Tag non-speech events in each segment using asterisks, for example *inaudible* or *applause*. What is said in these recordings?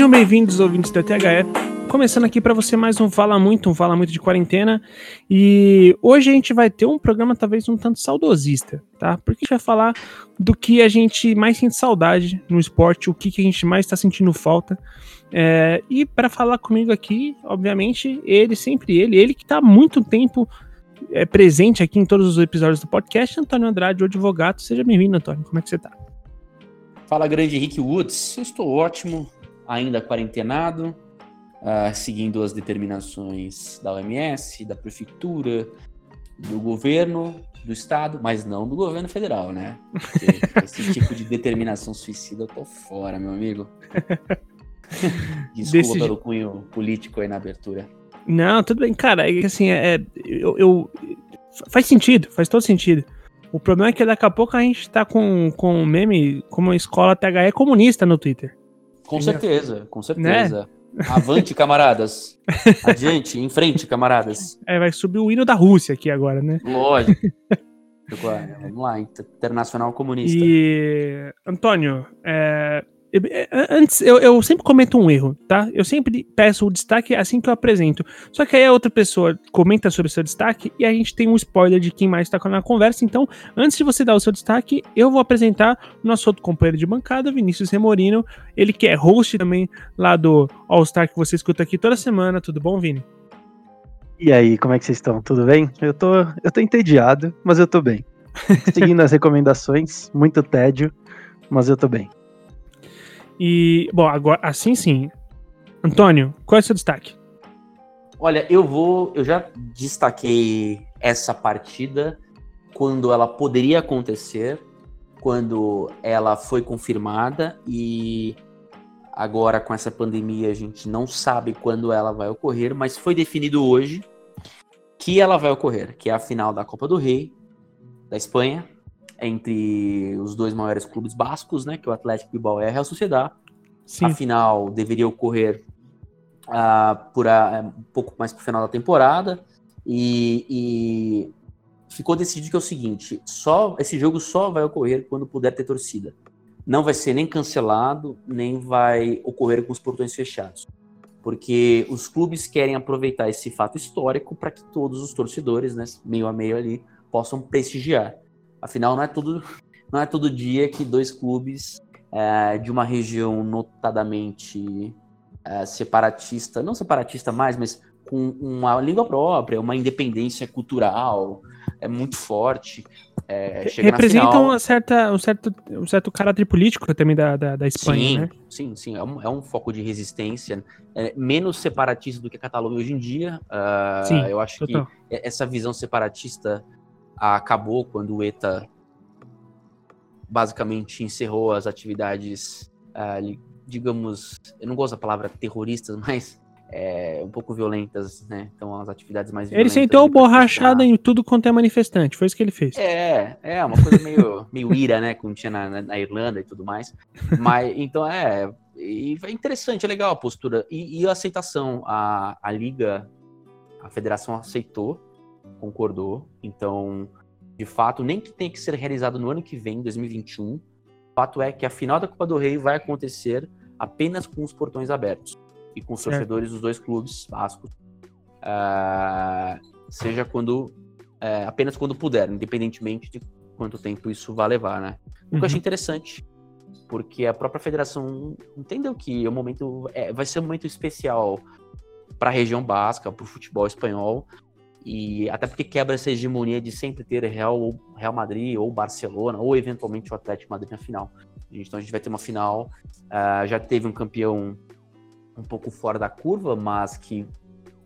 Sejam bem-vindos, ouvintes da THE. Começando aqui para você mais um Fala Muito, um Fala Muito de quarentena. E hoje a gente vai ter um programa talvez um tanto saudosista, tá? Porque a gente vai falar do que a gente mais sente saudade no esporte, o que, que a gente mais está sentindo falta. É, e para falar comigo aqui, obviamente, ele, sempre ele, ele que está há muito tempo é, presente aqui em todos os episódios do podcast, Antônio Andrade, o advogado. Seja bem-vindo, Antônio. Como é que você está? Fala, grande Henrique Woods. Eu estou ótimo, ainda quarentenado, uh, seguindo as determinações da OMS, da prefeitura, do governo, do estado, mas não do governo federal, né? Porque *laughs* esse tipo de determinação suicida eu tô fora, meu amigo. *laughs* Desculpa Desse... pelo cunho político aí na abertura. Não, tudo bem, cara. É, assim, é, é, eu, eu, faz sentido, faz todo sentido. O problema é que daqui a pouco a gente tá com, com um meme como a escola THE comunista no Twitter. Com certeza, com certeza. Né? Avante, camaradas. *laughs* Adiante, em frente, camaradas. É, vai subir o hino da Rússia aqui agora, né? Lógico. *laughs* Vamos lá, Internacional Comunista. E, Antônio, é, Antes, eu, eu, sempre cometo um erro, tá? Eu sempre peço o destaque assim que eu apresento. Só que aí a outra pessoa comenta sobre o seu destaque e a gente tem um spoiler de quem mais está na conversa. Então, antes de você dar o seu destaque, eu vou apresentar o nosso outro companheiro de bancada, Vinícius Remorino. Ele que é host também lá do All Star que você escuta aqui toda semana. Tudo bom, Vini? E aí, como é que vocês estão? Tudo bem? Eu tô, eu tô entediado, mas eu tô bem. *laughs* Seguindo as recomendações, muito tédio, mas eu tô bem. E, bom, agora, assim sim. Antônio, qual é o seu destaque? Olha, eu vou. Eu já destaquei essa partida quando ela poderia acontecer, quando ela foi confirmada e agora com essa pandemia a gente não sabe quando ela vai ocorrer, mas foi definido hoje que ela vai ocorrer, que é a final da Copa do Rei da Espanha, entre os dois maiores clubes bascos, né, que é o Atlético Bilbao e a Real Sociedad. Sim. A final deveria ocorrer uh, por a, um pouco mais para o final da temporada e, e, ficou decidido que é o seguinte: só esse jogo só vai ocorrer quando puder ter torcida. Não vai ser nem cancelado, nem vai ocorrer com os portões fechados. Porque os clubes querem aproveitar esse fato histórico para que todos os torcedores, né, meio a meio ali, possam prestigiar. Afinal, não é todo, não é todo dia que dois clubes é, de uma região notadamente é, separatista, não separatista mais, mas com uma língua própria, uma independência cultural é muito forte. É, Representam uma certa, um, certo, um certo caráter político também da, da, da Espanha, sim, né? Sim, sim, é um, é um foco de resistência é, menos separatista do que a Catalunha hoje em dia. Uh, sim, eu acho total. que essa visão separatista acabou quando o ETA basicamente encerrou as atividades, uh, digamos, eu não gosto da palavra terroristas, *laughs* mas é, um pouco violentas, né? Então as atividades mais violentas. Ele sentou borrachada em tudo quanto é manifestante, foi isso que ele fez. É, é uma coisa meio, *laughs* meio ira, né? Como tinha na, na, Irlanda e tudo mais. Mas *laughs* então é, e é interessante, é legal a postura e, e a aceitação. A, a liga, a federação aceitou concordou. Então, de fato, nem que tenha que ser realizado no ano que vem, 2021. O fato é que a final da Copa do Rei vai acontecer apenas com os portões abertos e com os torcedores dos dois clubes vascos, uh, seja quando uh, apenas quando puder, independentemente de quanto tempo isso vai levar, né? O que eu achei uhum. interessante, porque a própria federação entendeu que o momento é, vai ser um momento especial para a região basca, para o futebol espanhol, e até porque quebra essa hegemonia de sempre ter Real, Real Madrid ou Barcelona, ou eventualmente o Atlético Madrid na final. Então a gente vai ter uma final. Uh, já teve um campeão um pouco fora da curva, mas que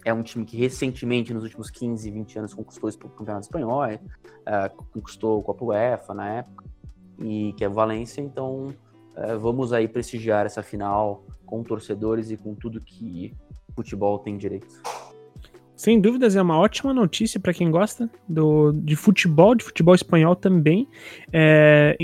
é um time que recentemente, nos últimos 15, 20 anos, conquistou o campeonato espanhol, uh, conquistou o Copa UEFA na época, e que é Valência. Então uh, vamos aí prestigiar essa final com torcedores e com tudo que futebol tem direito. Sem dúvidas, é uma ótima notícia para quem gosta do, de futebol, de futebol espanhol também. É,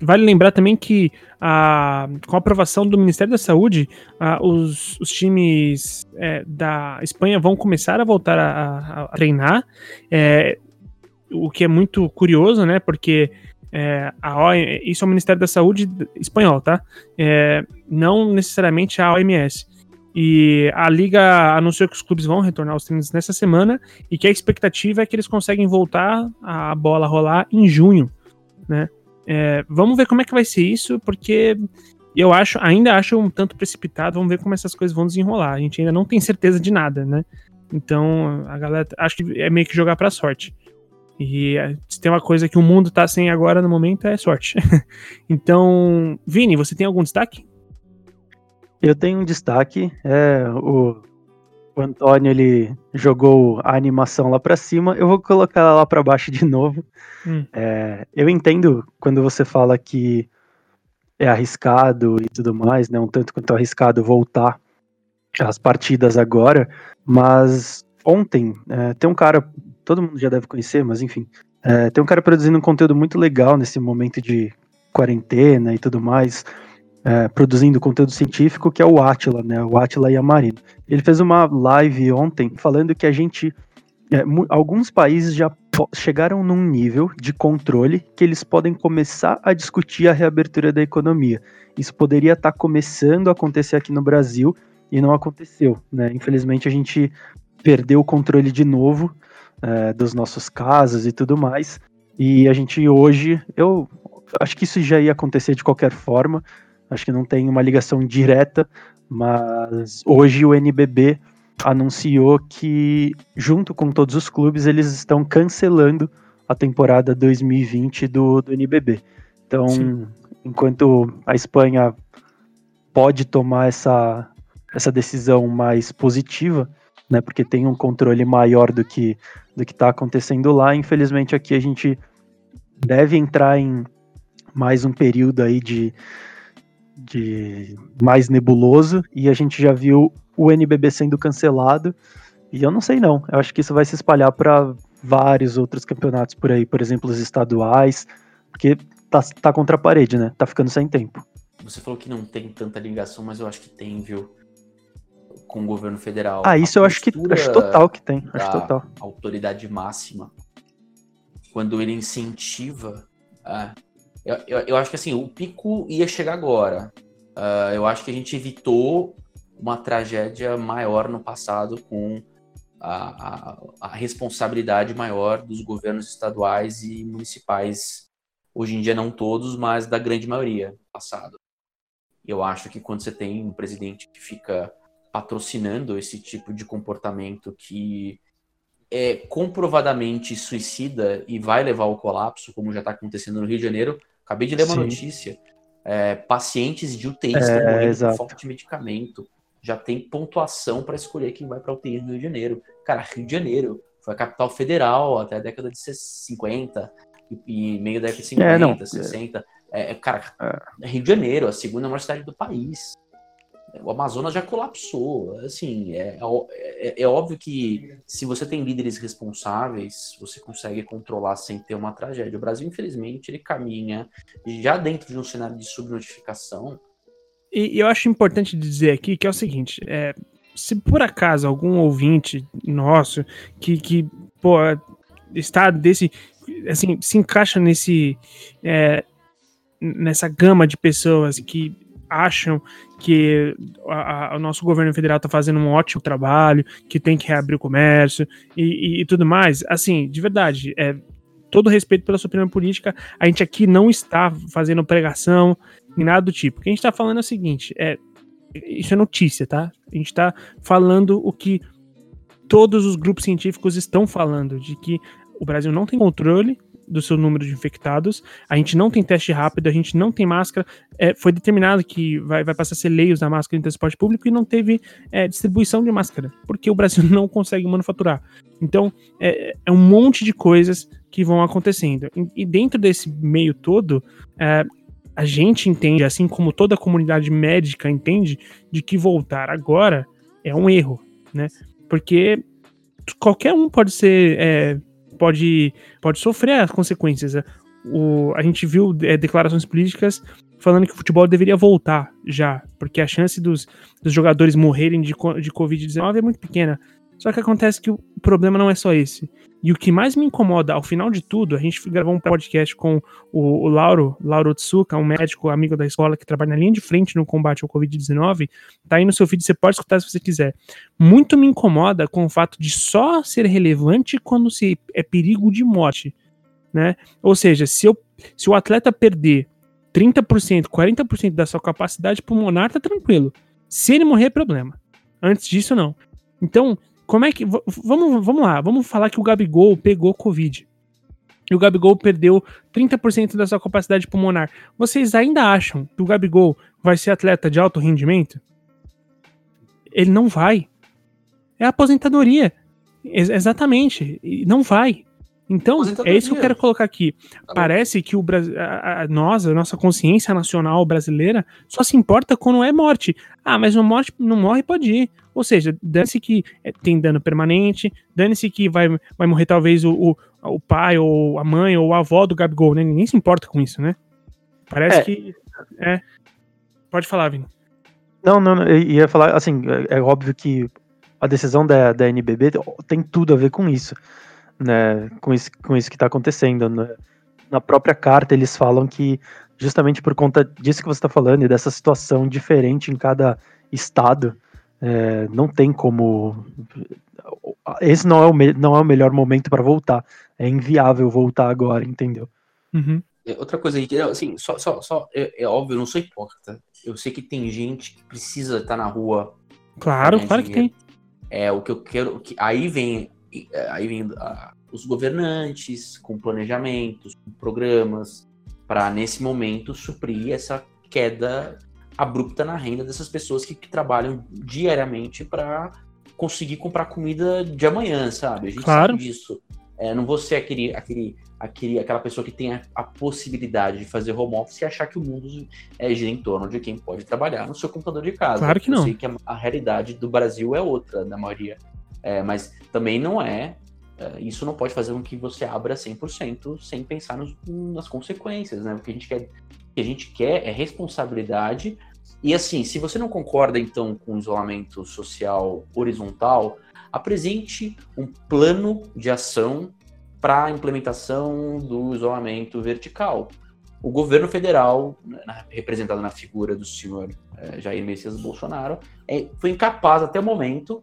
vale lembrar também que a, com a aprovação do Ministério da Saúde, a, os, os, times é, da Espanha vão começar a voltar a, a treinar, é, o que é muito curioso, né? Porque é, a isso é o Ministério da Saúde espanhol, tá? É, não necessariamente a OMS. E a liga anunciou que os clubes vão retornar aos treinos nessa semana e que a expectativa é que eles conseguem voltar a bola rolar em junho, né? É, vamos ver como é que vai ser isso, porque eu acho, ainda acho um tanto precipitado. Vamos ver como essas coisas vão desenrolar. A gente ainda não tem certeza de nada, né? Então, a galera acho que é meio que jogar pra sorte. E é, se tem uma coisa que o mundo tá sem agora no momento é sorte. *laughs* então, Vini, você tem algum destaque? Eu tenho um destaque. É, o, o Antônio ele jogou a animação lá para cima. Eu vou colocar ela lá para baixo de novo. Hum. É, eu entendo quando você fala que é arriscado e tudo mais, né? Um tanto quanto arriscado voltar às partidas agora, mas ontem é, tem um cara, todo mundo já deve conhecer, mas enfim, é, tem um cara produzindo um conteúdo muito legal nesse momento de quarentena e tudo mais, é, produzindo conteúdo científico, que é o Atila, né? O Atila Yamarino. Ele fez uma live ontem falando que a gente é, alguns países já chegaram num nível de controle que eles podem começar a discutir a reabertura da economia. Isso poderia estar tá começando a acontecer aqui no Brasil e não aconteceu. Né? Infelizmente, a gente perdeu o controle de novo é, dos nossos casos e tudo mais. E a gente hoje, eu acho que isso já ia acontecer de qualquer forma. Acho que não tem uma ligação direta, mas hoje o NBB anunciou que, junto com todos os clubes, eles estão cancelando a temporada 2020 do, do NBB. Então, Sim. enquanto a Espanha pode tomar essa, essa decisão mais positiva, né, porque tem um controle maior do que do que está acontecendo lá, infelizmente aqui a gente deve entrar em mais um período aí de, de mais nebuloso e a gente já viu o NBB sendo cancelado. E eu não sei não. Eu acho que isso vai se espalhar para vários outros campeonatos por aí, por exemplo, os estaduais, porque tá, tá contra a parede, né? Tá ficando sem tempo. Você falou que não tem tanta ligação, mas eu acho que tem, viu? Com o governo federal. Ah, isso eu acho que acho total que tem. Acho total. Autoridade máxima. Quando ele incentiva. Ah, eu, eu, eu, acho que assim, o pico ia chegar agora. Uh, eu acho que a gente evitou uma tragédia maior no passado com a, a, a, responsabilidade maior dos governos estaduais e municipais. Hoje em dia, não todos, mas da grande maioria passado. Eu acho que quando você tem um presidente que fica patrocinando esse tipo de comportamento que é comprovadamente suicida e vai levar ao colapso, como já está acontecendo no Rio de Janeiro. Acabei de ler uma Sim. notícia. É, pacientes de UTI é, estão morrendo exato. por falta de medicamento já tem pontuação para escolher quem vai para UTI no Rio de Janeiro. Cara, Rio de Janeiro foi a capital federal até a década de 50 e, meio da década de 50, é, não, 60. É, é, cara, é. Rio de Janeiro, a segunda maior cidade do país. O Amazonas já colapsou. Assim, é, é, é, óbvio que se você tem líderes responsáveis, você consegue controlar sem ter uma tragédia. O Brasil, infelizmente, ele caminha já dentro de um cenário de subnotificação e, eu acho importante dizer aqui que é o seguinte: é, se por acaso algum ouvinte nosso que, que pô, está desse. Assim, se encaixa nesse. É, nessa gama de pessoas que acham que a, a, o nosso governo federal está fazendo um ótimo trabalho, que tem que reabrir o comércio e, e, e tudo mais. Assim, de verdade, é, todo respeito pela sua opinião política, a gente aqui não está fazendo pregação, nem nada do tipo. O que a gente tá falando é o seguinte: é, isso é notícia, tá? A gente tá falando o que todos os grupos científicos estão falando, de que o Brasil não tem controle do seu número de infectados, a gente não tem teste rápido, a gente não tem máscara. É, foi determinado que vai, vai passar a ser leios da máscara em transporte público e não teve é, distribuição de máscara, porque o Brasil *laughs* não consegue manufaturar. Então, é, é um monte de coisas que vão acontecendo. E, e dentro desse meio todo, é, a gente entende, assim como toda a comunidade médica entende, de que voltar agora é um erro, né? Porque qualquer um pode ser, é, pode, pode sofrer as consequências. O, a gente viu é, declarações políticas falando que o futebol deveria voltar já, porque a chance dos, dos jogadores morrerem de, de Covid-19 é muito pequena. Só que acontece que o problema não é só esse. E o que mais me incomoda, ao final de tudo, a gente gravou um podcast com o, o Lauro, Lauro Tsuka, um médico amigo da escola que trabalha na linha de frente no combate ao Covid-19. Tá aí no seu vídeo, você pode escutar se você quiser. Muito me incomoda com o fato de só ser relevante quando se é perigo de morte. Né? Ou seja, se, eu, se o atleta perder 30%, 40% da sua capacidade pulmonar, tá tranquilo. Se ele morrer, é problema. Antes disso, não. Então, como é que. Vamos, vamos lá, vamos falar que o Gabigol pegou Covid. E o Gabigol perdeu 30% da sua capacidade pulmonar. Vocês ainda acham que o Gabigol vai ser atleta de alto rendimento? Ele não vai. É aposentadoria. Ex exatamente. Não vai. Então, é isso que eu quero colocar aqui. Tá Parece que o a, a, nós, a nossa consciência nacional brasileira, só se importa quando é morte. Ah, mas não, morte, não morre, pode ir. Ou seja, dane-se que é, tem dano permanente, dane-se que vai, vai morrer talvez o, o, o, pai, ou a mãe, ou a avó do Gabigol, né? Ninguém se importa com isso, né? Parece é. que. É. Pode falar, Vini. Não, não, não, eu ia falar, assim, é, é óbvio que a decisão da, da NBB tem tudo a ver com isso né, com isso, com isso que está acontecendo. Né? Na própria carta, eles falam que, justamente por conta disso que você está falando e dessa situação diferente em cada estado, é, não tem como. Esse não é o, me... não é o melhor momento para voltar. É inviável voltar agora, entendeu? Uhum. É, outra coisa, assim, só, só, só é, é, óbvio, eu não sou hipócrita. Eu sei que tem gente que precisa estar na rua. Claro, claro que tem. É o que eu quero. Que, aí vem aí vem a, os governantes com planejamentos, com programas, para nesse momento suprir essa queda abrupta na renda dessas pessoas que, que trabalham diariamente para conseguir comprar comida de amanhã, sabe? A gente claro. sabe disso. É, não vou ser aquele, aquele, aquele, aquela pessoa que tem a, a, possibilidade de fazer home office e achar que o mundo é, gira em torno de quem pode trabalhar no seu computador de casa. Claro que não. Eu sei que a, a realidade do Brasil é outra, da maioria é, mas também não é, é. Isso não pode fazer com que você abra 100% sem pensar nos, nas consequências, né? O que a gente quer, que a gente quer é responsabilidade. E assim, se você não concorda então com o isolamento social horizontal, apresente um plano de ação para a implementação do isolamento vertical. O governo federal, né, representado na figura do senhor é, Jair Messias Bolsonaro, é, foi incapaz até o momento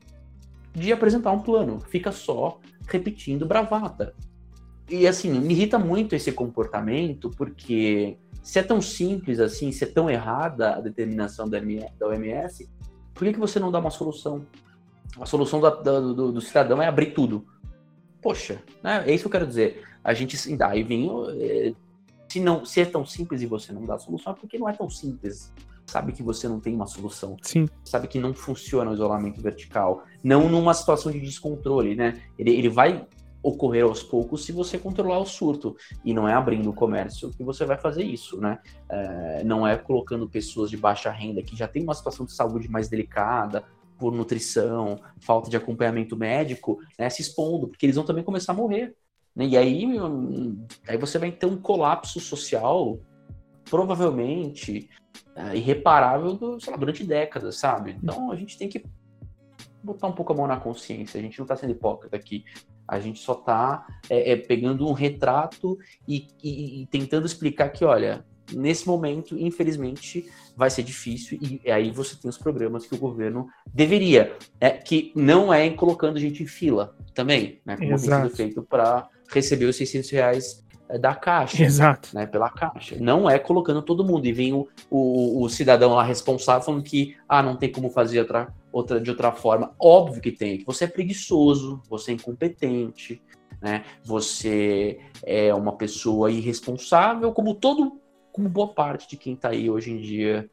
de apresentar um plano, fica só repetindo bravata. E assim, me irrita muito esse comportamento, porque se é tão simples assim, se é tão errada a determinação da, OMS, por que, que você não dá uma solução? A solução do, do, cidadão é abrir tudo. Poxa, né? é isso que eu quero dizer. A gente aí vem. É, se, não, se é tão simples e você não dá a solução, é porque não é tão simples sabe que você não tem uma solução. Sim. Sabe que não funciona o isolamento vertical. Não numa situação de descontrole, né? Ele, ele vai ocorrer aos poucos se você controlar o surto. E não é abrindo o comércio que você vai fazer isso, né? É, não é colocando pessoas de baixa renda que já tem uma situação de saúde mais delicada, por nutrição, falta de acompanhamento médico, né, se expondo, porque eles vão também começar a morrer. Né? E aí, aí você vai ter um colapso social provavelmente irreparável do, lá, durante décadas, sabe? Então a gente tem que botar um pouco a mão na consciência. A gente não está sendo hipócrita aqui. A gente só está é, é, pegando um retrato e, e, e, tentando explicar que, olha, nesse momento, infelizmente, vai ser difícil. E aí você tem os programas que o governo deveria, é, que não é colocando gente em fila também, né? Como Exato. tem sido feito para receber os 600 reais é da caixa. Exato. Né, pela caixa. Não é colocando todo mundo. E vem o, o, o, cidadão lá responsável falando que ah, não tem como fazer outra, outra, de outra forma. Óbvio que tem. Que você é preguiçoso, você é incompetente, né? Você é uma pessoa irresponsável, como todo, como boa parte de quem está aí hoje em dia.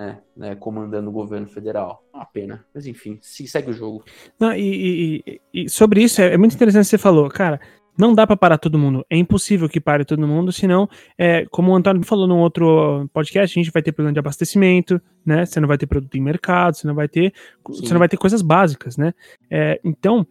Né, né, comandando o governo federal. Uma pena. Mas enfim, segue o jogo. Não, e, e, e sobre isso, é, é muito interessante que você falou, cara não dá para parar todo mundo. É impossível que pare todo mundo, senão, é, como o Antônio falou num outro podcast, a gente vai ter problema de abastecimento, né? Você não vai ter produto em mercado, você não vai ter, Sim. você não vai ter coisas básicas, né? É, então,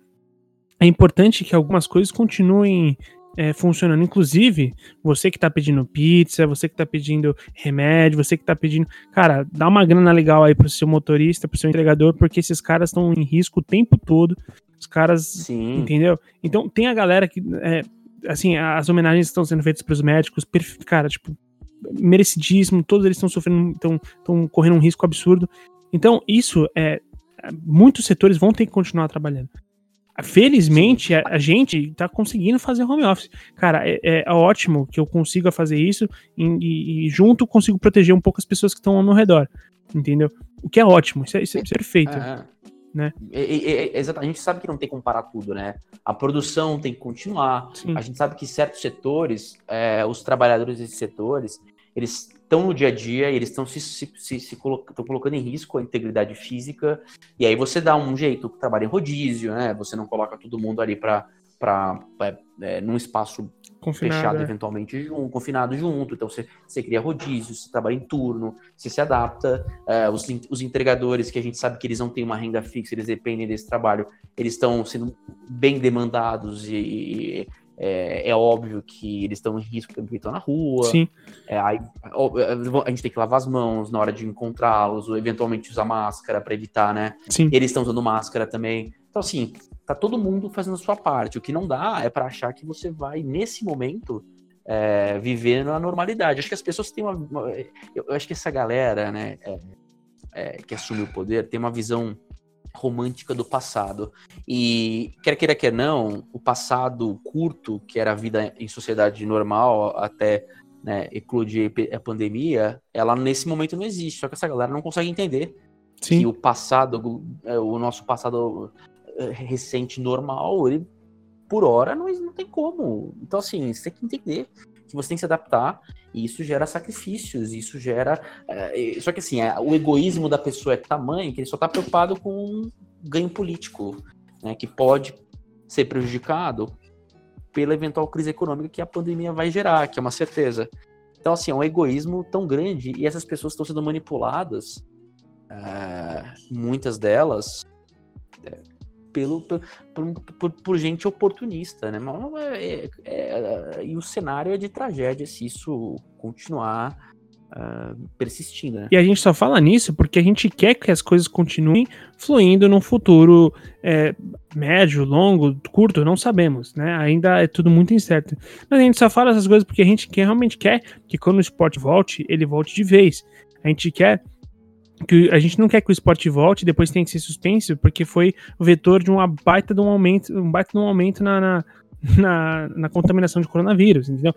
é importante que algumas coisas continuem é, funcionando. Inclusive, você que tá pedindo pizza, você que tá pedindo remédio, você que tá pedindo. Cara, dá uma grana legal aí pro seu motorista, pro seu entregador, porque esses caras estão em risco o tempo todo Os caras. Sim. Entendeu? Então tem a galera que. É, assim, as homenagens estão sendo feitas pros médicos, cara, tipo, merecidíssimo, todos eles estão sofrendo, estão correndo um risco absurdo. Então, isso é. Muitos setores vão ter que continuar trabalhando. Felizmente, a, a gente tá conseguindo fazer home office. Cara, é, é ótimo que eu consiga fazer isso e, e, junto consigo proteger um pouco as pessoas que estão ao meu redor. Entendeu? O que é ótimo, isso é, isso é, é perfeito. É. Né? É, é, é, a gente sabe que não tem como parar tudo, né? A produção tem que continuar. Sim. A gente sabe que certos setores, é, os trabalhadores desses setores, eles estão no dia a dia, eles estão se, se, se, se colocando em risco a integridade física, e aí você dá um jeito, trabalha em rodízio, né? Você não coloca todo mundo ali para para é, num espaço Confinado, fechado, é. eventualmente junto, confinado junto. Então você, você cria rodízio, você trabalha em turno, você se adapta. É, os, os entregadores, que a gente sabe que eles não têm uma renda fixa, eles dependem desse trabalho, eles estão sendo bem demandados e, é, é, óbvio que eles estão em risco porque estão na rua. Sim. É, aí, a gente tem que lavar as mãos na hora de encontrá-los, ou eventualmente usar máscara para evitar, né? Sim. Eles estão usando máscara também. Então, assim, tá todo mundo fazendo a sua parte. O que não dá é para achar que você vai, nesse momento, é, viver na normalidade. Acho que as pessoas têm uma. uma eu acho que essa galera, né, é, é, que assume o poder, tem uma visão romântica do passado. E, quer queira, quer não, o passado curto, que era a vida em sociedade normal, até né, eclodir a pandemia, ela nesse momento não existe. Só que essa galera não consegue entender Sim. que o passado, é, o nosso passado é, recente normal, ele, por hora, não, não tem como. Então, assim, você tem que entender que você tem que se adaptar e isso gera sacrifícios, isso gera. É, só que assim, é, o egoísmo da pessoa é tamanho que ele só está preocupado com ganho político, né, que pode ser prejudicado pela eventual crise econômica que a pandemia vai gerar, que é uma certeza. Então, assim, é um egoísmo tão grande e essas pessoas estão sendo manipuladas, é, muitas delas, é, pelo, por, por, por, gente oportunista, né? É, é, e o cenário é de tragédia se isso continuar uh, persistindo, né? E a gente só fala nisso porque a gente quer que as coisas continuem fluindo num futuro é, médio, longo, curto, não sabemos, né? Ainda é tudo muito incerto. Mas a gente só fala essas coisas porque a gente quer, realmente quer que quando o esporte volte, ele volte de vez. A gente quer que a gente não quer que o esporte volte depois tenha que ser suspenso, porque foi o vetor de uma baita de um aumento, um baita de um aumento na, na, *laughs* na, na contaminação de coronavírus, entendeu?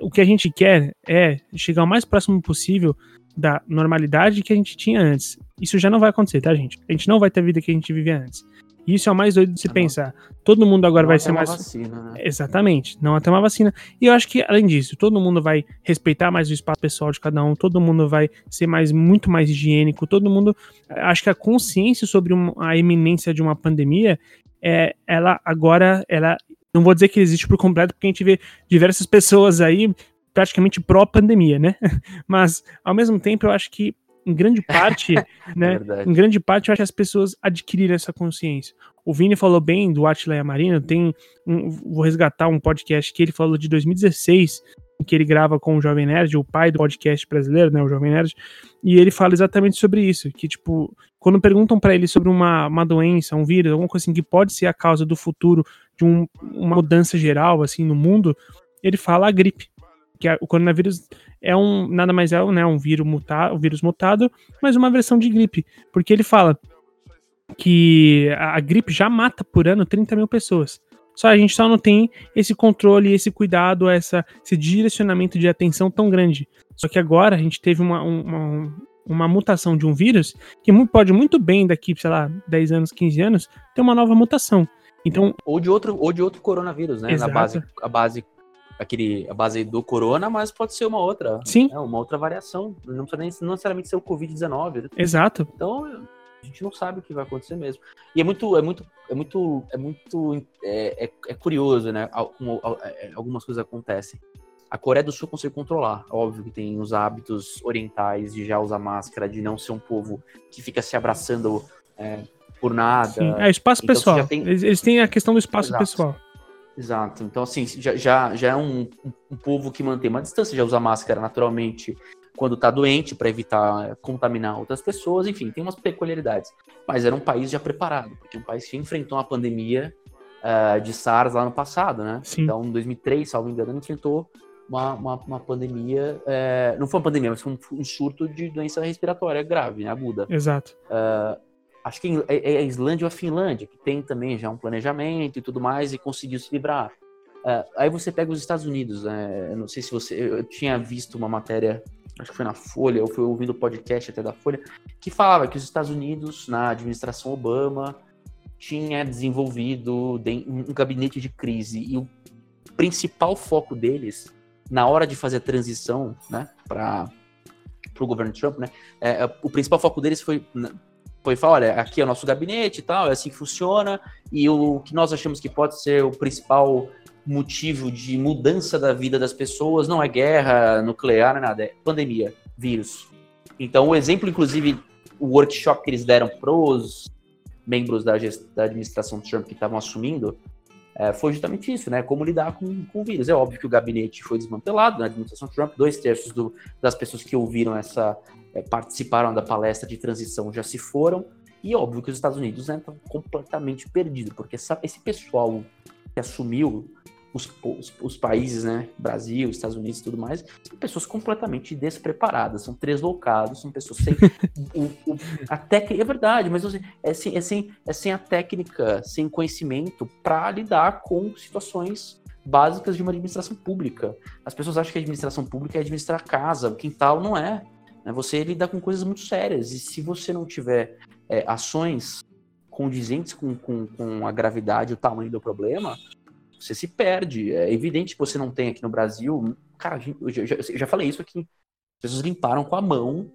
O que a gente quer é chegar o mais próximo possível da normalidade que a gente tinha antes. Isso já não vai acontecer, tá, gente? A gente não vai ter a vida que a gente vivia antes. Isso é o mais doido de se não, pensar. Todo mundo agora vai ser mais. Vacina, né? Exatamente, não até uma vacina. E eu acho que, além disso, todo mundo vai respeitar mais o espaço pessoal de cada um, todo mundo vai ser mais muito mais higiênico, todo mundo. Acho que a consciência sobre a iminência de uma pandemia, é, ela agora. ela Não vou dizer que existe por completo, porque a gente vê diversas pessoas aí praticamente pró-pandemia, né? *laughs* Mas, ao mesmo tempo, eu acho que em grande parte, *laughs* né? É em grande parte, eu acho que as pessoas adquiriram essa consciência. O Vini falou bem do Atila Marina, tem um, vou resgatar um podcast que ele falou de 2016, que ele grava com o Jovem Nerd, o pai do podcast brasileiro, né, o Jovem Nerd, e ele fala exatamente sobre isso, que tipo, quando perguntam para ele sobre uma, uma doença, um vírus, alguma coisa assim que pode ser a causa do futuro de um, uma mudança geral assim no mundo, ele fala a gripe que o coronavírus é um nada mais é né, um vírus mutado, um vírus mutado, mas uma versão de gripe, porque ele fala que a, a gripe já mata por ano 30 mil pessoas. Só a gente só não tem esse controle, esse cuidado, essa, esse direcionamento de atenção tão grande. Só que agora a gente teve uma, uma, uma mutação de um vírus que pode muito bem, daqui, sei lá, 10 anos, 15 anos, ter uma nova mutação. Então, ou de outro, ou de outro coronavírus, né? Exato. Na base, a base aquele, a base do corona, mas pode ser uma outra. Sim. É, uma outra variação. Não precisa nem não necessariamente ser o Covid-19. Né? Exato. Então, a gente não sabe o que vai acontecer mesmo. E é muito, é muito, é muito, é muito, é, é, é curioso, né? É, algumas coisas acontecem. A Coreia do Sul consegue controlar. Óbvio que tem os hábitos orientais de já usar máscara, de não ser um povo que fica se abraçando é, por nada. Sim. É, espaço então, pessoal. Tem... Eles, eles, têm a questão do espaço Exato. pessoal. Exato. Então, assim, já, já, já é um, um, povo que mantém uma distância, já usa máscara naturalmente quando está doente para evitar contaminar outras pessoas, enfim, tem umas peculiaridades. Mas era um país já preparado, porque um país que enfrentou uma pandemia uh, de SARS lá no passado, né? Sim. Então, em 2003, salvo engano, enfrentou uma, uma, uma pandemia, é, não foi uma pandemia, mas foi um, um, surto de doença respiratória grave, né, aguda. Exato. Uh, acho que é, é a Islândia ou a Finlândia, que tem também já um planejamento e tudo mais, e conseguiu se livrar. Uh, aí você pega os Estados Unidos, né? Eu não sei se você. Eu, tinha visto uma matéria, acho que foi na Folha, ou foi ouvindo o podcast até da Folha, que falava que os Estados Unidos, na administração Obama, tinha desenvolvido um gabinete de crise. E o principal foco deles, na hora de fazer a transição né, para o governo Trump, né, é, é, o principal foco deles foi né, foi falar, olha, aqui é o nosso gabinete e tal, é assim que funciona, e o que nós achamos que pode ser o principal motivo de mudança da vida das pessoas não é guerra nuclear, nada, é pandemia, vírus. Então, o exemplo, inclusive, o workshop que eles deram pros membros da, da administração Trump que estavam assumindo, é, foi justamente isso, né? Como lidar com, com o vírus. É óbvio que o gabinete foi desmantelado na administração Trump, dois terços do, das pessoas que ouviram essa, é, participaram da palestra de transição já se foram, e óbvio que os Estados Unidos estão né, completamente perdidos, porque essa, esse pessoal que assumiu os, os, os, países, né, Brasil, Estados Unidos e tudo mais, são pessoas completamente despreparadas, são deslocados, são pessoas sem *laughs* o, o, a técnica, é verdade, mas assim, é, sem, é, sem, é sem a técnica, sem conhecimento para lidar com situações básicas de uma administração pública. As pessoas acham que a administração pública é administrar casa, o quintal não é. Né? Você lida com coisas muito sérias, e se você não tiver é, ações condizentes com, com, com a gravidade e o tamanho do problema, você se perde. É evidente que você não tem aqui no Brasil. Cara, eu já, eu já falei isso aqui. As pessoas limparam com a mão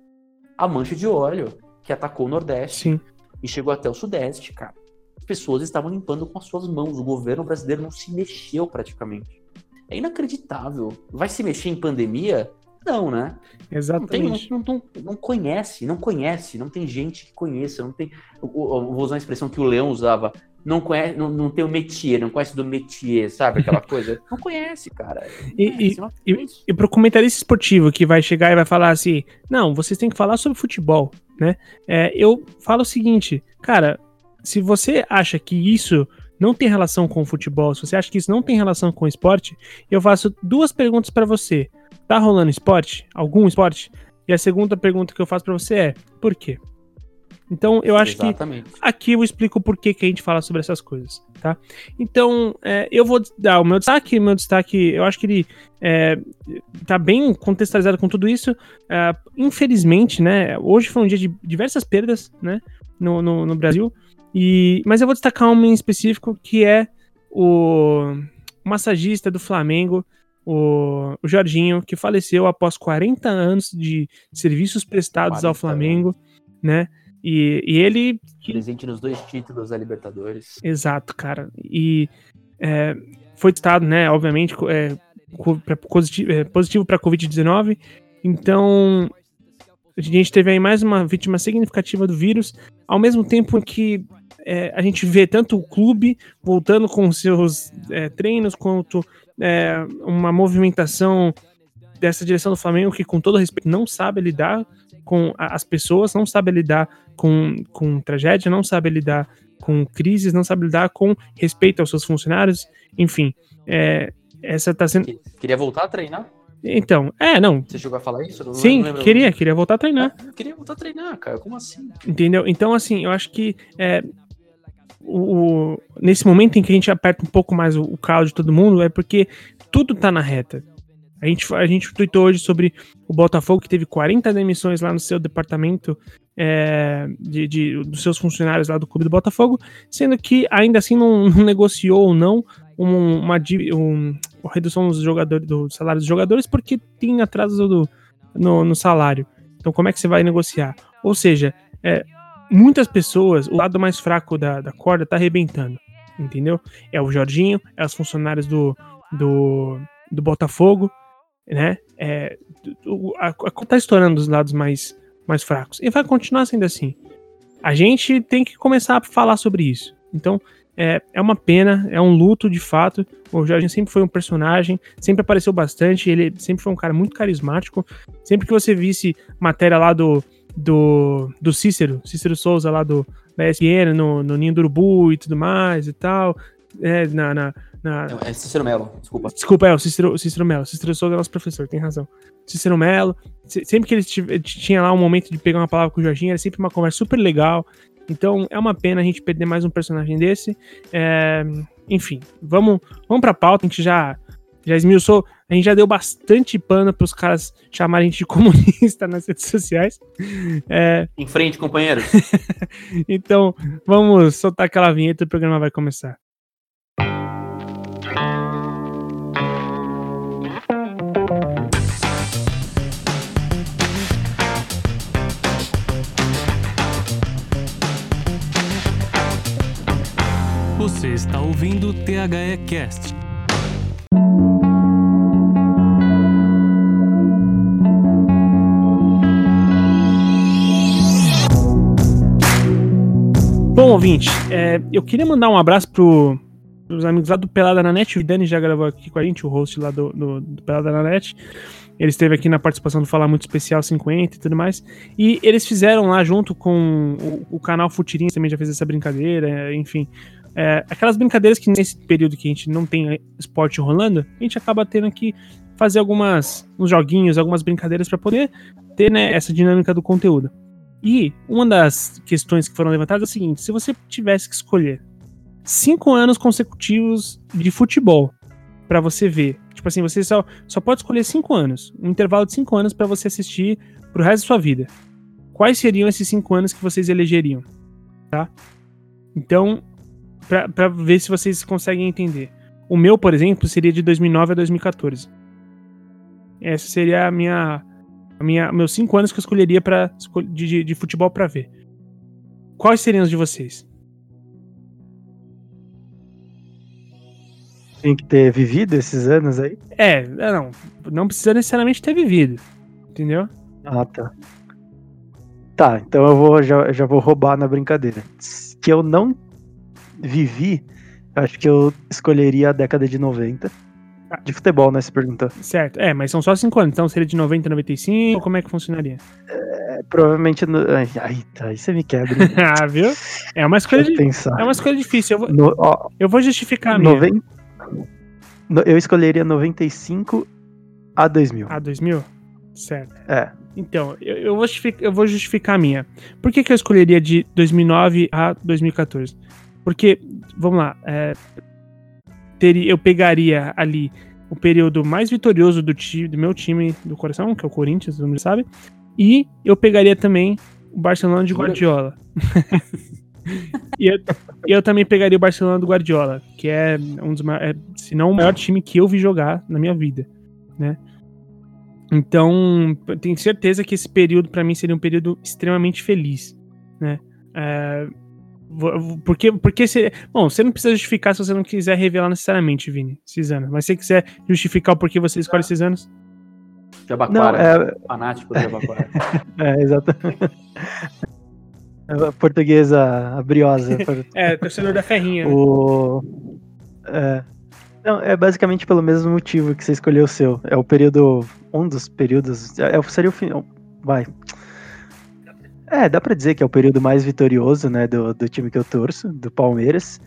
a mancha de óleo que atacou o Nordeste Sim. e chegou até o Sudeste, cara. As pessoas estavam limpando com as suas mãos. O governo brasileiro não se mexeu praticamente. É inacreditável. Vai se mexer em pandemia? Não, né? Exatamente. Não, tem, não, não, não, conhece, não conhece, não tem gente que conheça, não tem. Eu, eu vou usar uma expressão que o Leão usava não conhece, não, não tem o métier, não conhece do métier, sabe? Aquela coisa. *laughs* Não conhece, cara. e, conhece, e, e, e pro comentarista esportivo que vai chegar e vai falar assim: não, vocês têm que falar sobre futebol, né? É, eu falo o seguinte, cara, se você acha que isso não tem relação com o futebol, se você acha que isso não tem relação com o esporte, eu faço duas perguntas para você. Tá rolando esporte? Algum esporte? E a segunda pergunta que eu faço para você é: por quê? Então, eu acho Exatamente. que aqui eu explico por que, que a gente fala sobre essas coisas, tá? Então, é, eu vou dar o meu destaque, meu destaque, eu acho que ele é, tá bem contextualizado com tudo isso. É, infelizmente, né, hoje foi um dia de diversas perdas, né, no, no, no Brasil, e, mas eu vou destacar uma em específico, que é o massagista do Flamengo, o, o Jorginho, que faleceu após 40 anos de serviços prestados ao Flamengo, né? E, e ele. Presente nos dois títulos da Libertadores. Exato, cara. E é, foi testado, né? Obviamente, é, positivo, é, positivo para Covid-19. Então, a gente teve aí mais uma vítima significativa do vírus, ao mesmo tempo que é, a gente vê tanto o clube voltando com seus é, treinos, quanto é, uma movimentação dessa direção do Flamengo que, com todo respeito, não sabe lidar com as pessoas, não sabe lidar com, com tragédia, não sabe lidar com crises, não sabe lidar com respeito aos seus funcionários, enfim. É, essa tá sendo. Queria voltar a treinar? Então, é, não. Você chegou a falar isso? Não Sim, queria, queria voltar a treinar. É, queria voltar a treinar, cara, como assim? Entendeu? Então, assim, eu acho que é, o, o, nesse momento em que a gente aperta um pouco mais o, o carro de todo mundo, é porque tudo tá na reta. A gente, a gente tweetou hoje sobre o Botafogo, que teve 40 demissões lá no seu departamento é, de, de, dos seus funcionários lá do clube do Botafogo, sendo que ainda assim não, *laughs* não negociou ou não um, uma, um, uma redução dos jogadores, do salário dos jogadores, porque tem atraso do, no, no salário. Então, como é que você vai negociar? Ou seja, é, muitas pessoas, o lado mais fraco da, da corda tá arrebentando, entendeu? É o Jorginho, é os funcionários do, do, do Botafogo, né? É, a, a, tá estourando dos lados mais, mais fracos. E vai continuar sendo assim. A gente tem que começar a falar sobre isso. Então, é, é uma pena, é um luto de fato. O Jorginho sempre foi um personagem, sempre apareceu bastante, ele sempre foi um cara muito carismático. Sempre que você visse matéria lá do, do, do Cícero, Cícero Souza lá do, da ESPN, no, no Ninho do Urubu e tudo mais e tal, é, na, na, na... É Cícero Melo, desculpa. Desculpa, é o Cícero, Cícero Melo. Cícero Souza é nosso professor, tem razão. Cícero Melo, sempre que ele tinha lá um momento de pegar uma palavra com o Jorginho, era sempre uma conversa super legal. Então é uma pena a gente perder mais um personagem desse. É, enfim, vamos, vamos pra pauta, a gente já, já esmiuçou, a gente já deu bastante pano pros caras chamarem a gente de comunista nas redes sociais. É... Em frente, companheiros. *laughs* então, vamos soltar aquela vinheta e o programa vai começar. Você está ouvindo o THE Cast. Bom, ouvinte, é, eu queria mandar um abraço pro, os amigos lá do Pelada na Net. O Dani já gravou aqui com a gente, o host lá do, do, do Pelada na Net. Ele esteve aqui na participação do Falar Muito Especial 50 e tudo mais. E eles fizeram lá junto com o, o canal Futirinhas também já fez essa brincadeira, enfim. É, aquelas brincadeiras que nesse período que a gente não tem esporte rolando, a gente acaba tendo que fazer algumas uns joguinhos, algumas brincadeiras para poder ter né, essa dinâmica do conteúdo. E uma das questões que foram levantadas é a seguinte: se você tivesse que escolher cinco anos consecutivos de futebol para você ver, tipo assim, você só, só pode escolher cinco anos, um intervalo de cinco anos para você assistir pro resto da sua vida. Quais seriam esses cinco anos que vocês elegeriam? Tá? Então, para ver se vocês conseguem entender. O meu, por exemplo, seria de 2009 a 2014. Essa seria a minha, minha meus cinco anos que eu escolheria para de, de, de futebol para ver. Quais seriam os de vocês? Tem que ter vivido esses anos aí? É, é não, não precisa necessariamente ter vivido, entendeu? Ah, tá. Tá, então eu vou já, já vou roubar na brincadeira. Que eu não vivi, acho que eu escolheria a década de 90. De futebol, né? Se perguntou. Certo. É, mas são só 5 anos. Então seria de 90 a 95? Como é que funcionaria? É, provavelmente. No... Ai, tá. Aí você me quebra. *laughs* ah, viu? É uma escolha, de... é uma escolha difícil. Eu vou, no, ó, eu vou justificar a minha. 90... Eu escolheria 95 a 2000. A 2000? Certo. É. Então, eu, eu, vou, justificar, eu vou justificar a minha. Por que, que eu escolheria de 2009 a 2014? Porque, vamos lá, é, teria, eu pegaria ali o período mais vitorioso do, time, do meu time do coração, que é o Corinthians, todo mundo sabe, e eu pegaria também o Barcelona de Guardiola. *laughs* e eu, eu, também pegaria o Barcelona do Guardiola, que é um dos maiores, é, se não o maior time que eu vi jogar na minha vida, né? Então, tenho certeza que esse período para mim seria um período extremamente feliz, né? É, porque, porque você. Bom, você não precisa justificar se você não quiser revelar necessariamente, Vini, esses anos. Mas se você quiser justificar o porquê você escolhe esses anos. Jabaquara, não, é... fanático do Jabaquara. *laughs* é, exatamente. A portuguesa a briosa. *laughs* é, torcedor da ferrinha. Né? O... É. Não, é basicamente pelo mesmo motivo que você escolheu o seu. É o período. Um dos períodos. É, seria o final. Vai. É, dá para dizer que é o período mais vitorioso, né, do, do time que eu torço, do Palmeiras.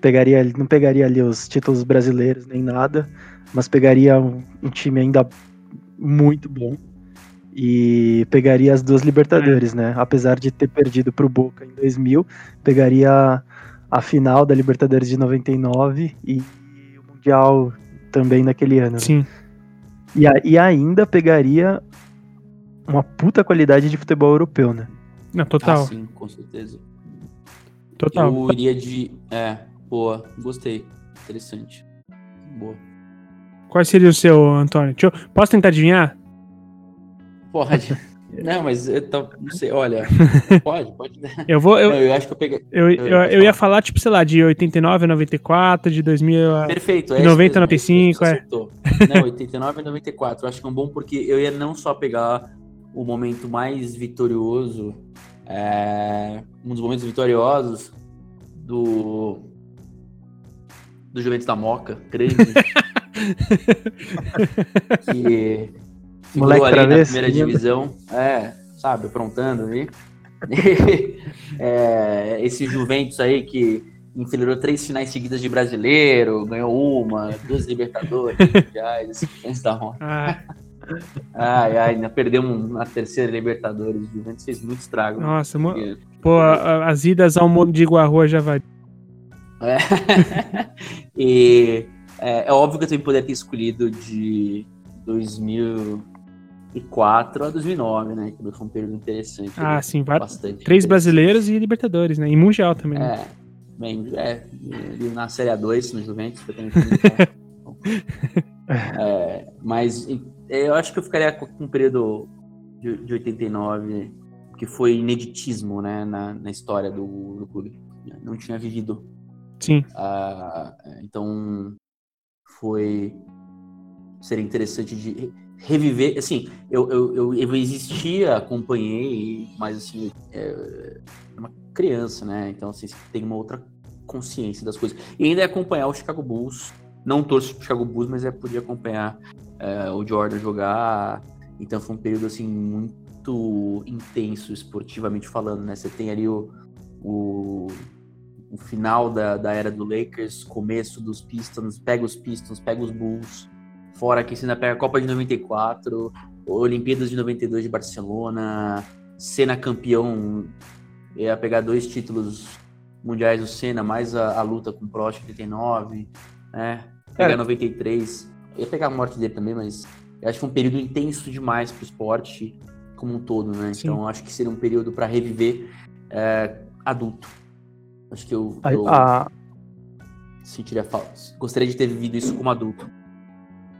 Pegaria, não pegaria ali os títulos brasileiros nem nada, mas pegaria um, um time ainda muito bom e pegaria as duas Libertadores, é. né? Apesar de ter perdido pro Boca em 2000, pegaria a final da Libertadores de 99 e o Mundial também naquele ano. Né? Sim. E, a, e ainda pegaria uma puta qualidade de futebol europeu, né? Não, total. Ah, sim, com certeza. Total. Eu iria de. É, boa, gostei. Interessante. Boa. Qual seria o seu, Antônio? Eu... Posso tentar adivinhar? Pode. *laughs* Não, mas eu tô, não sei, olha. *laughs* Pode, pode. Eu vou. Eu, não, eu acho que eu peguei. Eu, eu, eu, eu ia falar, tipo, sei lá, de 89 a 94, de 2000 a. Perfeito, é. De 90 a 95, é. Não, 89 a 94. Eu acho que é um bom porque eu ia não só pegar o momento mais vitorioso, é, um dos momentos vitoriosos do, do Juventus da Moca, grande. *laughs* que Moleque ali na primeira lembra? divisão. É, sabe, aprontando ali. *laughs* É, esse Juventus aí que enfileirou três finais seguidas de brasileiro, ganhou uma, duas Libertadores, *laughs* mundiais, esse Juventus da Moca. Ai, ai, ainda perdemos na terceira Libertadores. O Juventus fez muito estrago. nossa, mo- Porque- pô, as idas ao mundo de Iguarrua já vai. É. *laughs* e é, é óbvio que eu também poderia ter escolhido de 2004 a 2009, né? Que foi um período interessante. Ah, ali, sim, vários. bastante. Três brasileiros e Libertadores, né? E Mundial também. né? É, bem, é, na Série A2 no Juventus, que comentar. *laughs* É, mas eu acho que eu ficaria com um período de, de 89 que foi ineditismo, né, na, na história do, do clube. Não tinha vivido Sim. ah, então foi seria interessante de re- reviver. Assim, eu, eu, eu, eu existia, acompanhei, mas assim, é uma criança, né? Então, assim, você tem uma outra consciência das coisas. E ainda é acompanhar o Chicago Bulls. Não torço pro Chicago Bulls, mas é podia acompanhar é, o Jordan jogar. Então foi um período assim muito intenso esportivamente falando, né? Você tem ali o, o, o final da, da era do Lakers, começo dos Pistons, pega os Pistons, pega os Bulls, fora que você ainda pega a Copa de 94, Olimpíadas de 92 de Barcelona, Senna campeão, ia pegar dois títulos mundiais do Senna, mais a, a luta com o Prost em 89, né? Pegar É. 93, ia pegar a morte dele também, mas eu acho que foi um período intenso demais pro esporte como um todo, né? Sim. Então eu acho que seria um período para reviver é, adulto. Acho que eu, eu a, sentiria falta. Gostaria de ter vivido isso como adulto.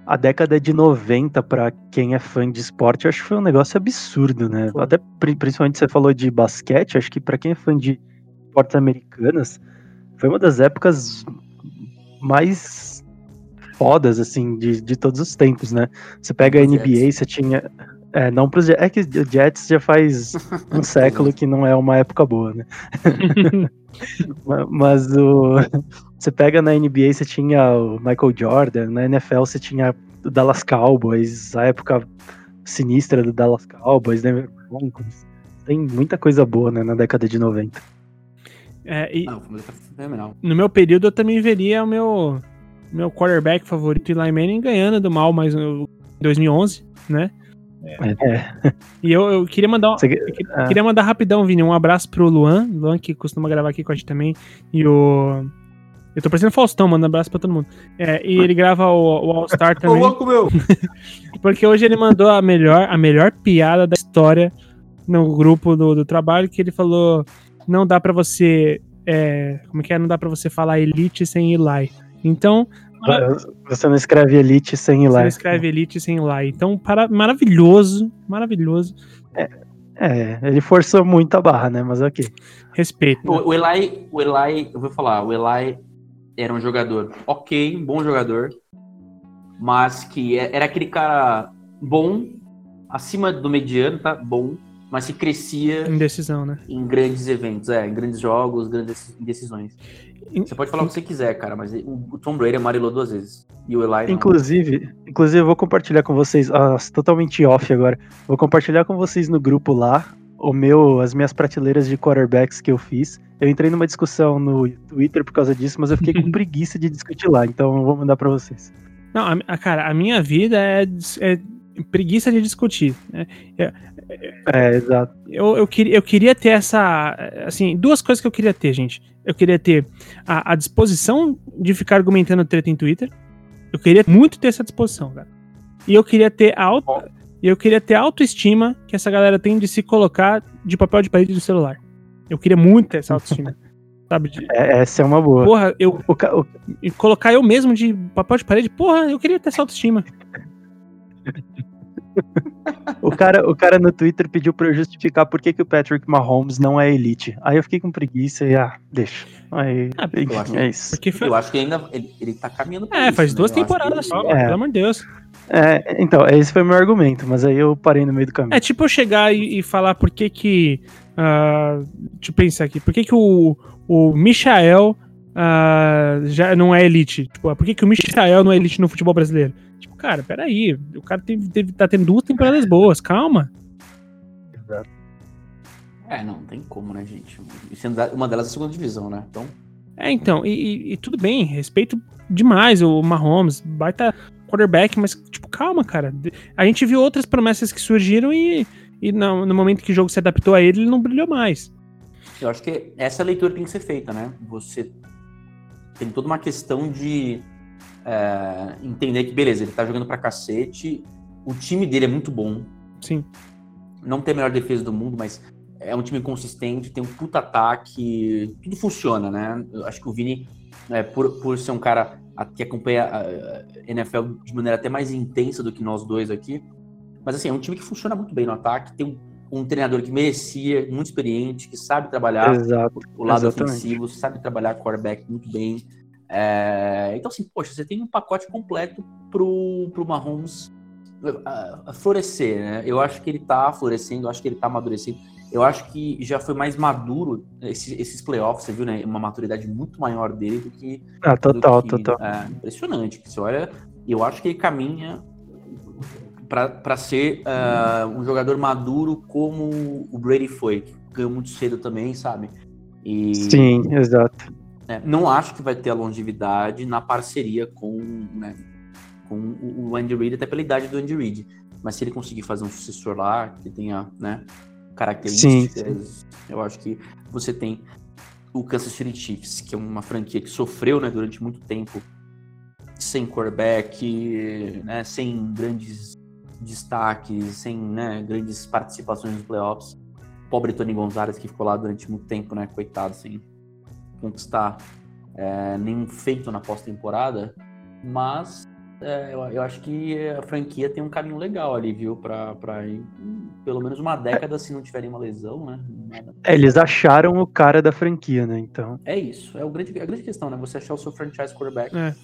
a década de 90, pra quem é fã de esporte, eu acho que foi um negócio absurdo, né? Foi. Até pri- principalmente você falou de basquete, acho que pra quem é fã de esportes americanas, foi uma das épocas mais fodas, assim, de, de todos os tempos, né? Você pega a NBA, Jets. você tinha. É, não pros Jets. É que o Jets já faz *laughs* um século que não é uma época boa, né? *laughs* Ma- Mas o. Você pega na NBA, você tinha o Michael Jordan, na NFL você tinha o Dallas Cowboys, a época sinistra do Dallas Cowboys, Denver Broncos. Tem muita coisa boa, né, na década de 90. É, e Não, no meu período eu também veria o meu, meu quarterback favorito, Eli Manning, ganhando do mal, mas em 2011, né? É, E eu, eu queria mandar um, eu é. queria mandar rapidão, Vini, um abraço pro Luan, Luan que costuma gravar aqui com a gente também, e o... Eu tô parecendo Faustão, mandando abraço pra todo mundo. É, e ele grava o, o All-Star *laughs* também. louco, meu! *laughs* Porque hoje ele mandou a melhor, a melhor piada da história no grupo do, do trabalho, que ele falou: não dá pra você. é, como que é? Não dá pra você falar elite sem Eli. Então, Você não escreve Elite sem ir lá. você escreve elite sem Eli. Então, para, maravilhoso, maravilhoso. É, ele forçou muito a barra, né? Mas ok. Respeito. né? O, o Eli, o Eli, eu vou falar, o Eli era um jogador ok, um bom jogador, mas que é- era aquele cara bom, acima do mediano, tá? Bom, mas que crescia Indecisão, né? em grandes eventos, é, em grandes jogos, grandes decisões. Você pode falar o que você quiser, cara, mas o, Tom Brady amarelou duas vezes. E o Eli não. Inclusive, inclusive, eu vou compartilhar com vocês, ah, totalmente off agora. Vou compartilhar com vocês no grupo lá o meu, as minhas prateleiras de quarterbacks que eu fiz. Eu entrei numa discussão no Twitter por causa disso, mas eu fiquei com *laughs* preguiça de discutir lá, então eu vou mandar pra vocês. Não, a, a- cara, a minha vida é, é preguiça de discutir. né? É, exato. Eu, eu, queria, eu queria ter essa. Assim, duas coisas que eu queria ter, gente. Eu queria ter a, a disposição de ficar argumentando treta em Twitter. Eu queria muito ter essa disposição, cara. E eu queria ter a auto, e eu queria ter a autoestima que essa galera tem de se colocar de papel de parede do celular. Eu queria muito ter essa autoestima. *laughs* sabe? De, É, essa é uma boa. porra, eu O o- colocar eu mesmo de papel de parede, porra, eu queria ter essa autoestima. *laughs* O cara, o cara no Twitter pediu pra eu justificar por que, que o Patrick Mahomes não é elite. Aí eu fiquei com preguiça e, ah, deixa. Aí, Ah, eu enfim, acho- é isso. Porque foi, Eu acho que ainda ele, ele tá caminhando pra é, isso, faz né? duas temporadas só, É. pelo amor de Deus. É, então, esse foi meu argumento, mas aí eu parei no meio do caminho. É tipo eu chegar e, e falar por que que. ah, deixa eu pensar aqui. Por que que o, o Michael uh, já não é elite? Tipo, por que, que o Michael não é elite no futebol brasileiro? Cara, peraí, o cara teve, teve, tá tendo duas temporadas boas, calma. Exato. É, não, não tem como, né, gente? Sendo uma delas é a segunda divisão, né? Então. É, então, e, e, tudo bem, respeito demais o Mahomes, baita quarterback, mas, tipo, calma, cara. A gente viu outras promessas que surgiram e, e no, no momento que o jogo se adaptou a ele, ele não brilhou mais. Eu acho que essa leitura tem que ser feita, né? Você tem toda uma questão de é, entender que, beleza, ele tá jogando pra cacete, o time dele é muito bom. Sim. Não tem a melhor defesa do mundo, mas é um time consistente, tem um puta ataque, tudo funciona, né? Eu acho que o Vini, é, por, por ser um cara que acompanha a NFL de maneira até mais intensa do que nós dois aqui, mas assim, é um time que funciona muito bem no ataque, tem um, um treinador que merecia, muito experiente, que sabe trabalhar Exato, o lado exatamente. ofensivo, sabe trabalhar quarterback muito bem. É, então, assim, poxa, você tem um pacote completo pro, pro Mahomes uh, florescer, né? Eu acho que ele tá florescendo, eu acho que ele tá amadurecendo. Eu acho que já foi mais maduro esses, esses playoffs, você viu, né? Uma maturidade muito maior dele do que. Ah, total, que, total. É, impressionante. Você olha, eu acho que ele caminha para ser uh, um jogador maduro como o Brady foi, que ganhou muito cedo também, sabe? E, Sim, exato. É, não acho que vai ter a longevidade na parceria com, né, com o Andy Reid, até pela idade do Andy Reid. Mas se ele conseguir fazer um sucessor lá, que tenha né, características, sim, sim. eu acho que você tem o Kansas City Chiefs, que é uma franquia que sofreu né, durante muito tempo sem quarterback, né, sem grandes destaques, sem né, grandes participações nos playoffs. Pobre Tony Gonzalez que ficou lá durante muito tempo, né, coitado, sem conquistar é, nenhum feito na pós-temporada, mas é, eu, eu, acho que a franquia tem um caminho legal ali, viu? Pra, pra ir pelo menos uma década se não tiverem uma lesão, né? É, eles acharam o cara da franquia, né? Então. É isso. É o grande, a grande questão, né? Você achar o seu franchise quarterback. É.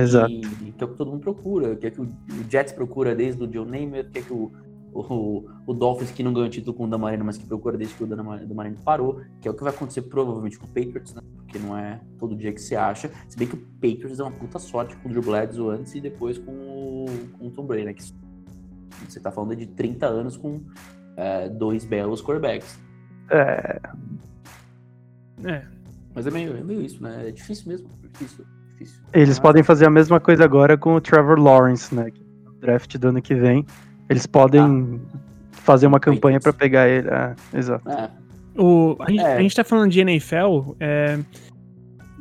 Exato. E, que é o que todo mundo procura. Que é que o, o Jets procura desde o John Namath, que é que o, o, o Dolphins que não ganhou título com o Damarino, mas que procura desde que o Damarino parou, que é o que vai acontecer provavelmente com o Patriots, né? Porque não é todo dia que você acha. Se bem que o Patriots é uma puta sorte com o Drew Bledsoe antes e depois com o, com o Tom Brady, né? Que você tá falando de 30 anos com é, dois belos quarterbacks. É. É. Mas é meio, é meio isso, né? É difícil mesmo. É difícil, difícil. Eles ah, podem fazer a mesma coisa agora com o Trevor Lawrence, né? No draft do ano que vem. Eles podem ah. fazer uma campanha para pegar ele. É, exato. É. O, a, gente, é. a gente tá falando de NFL. É,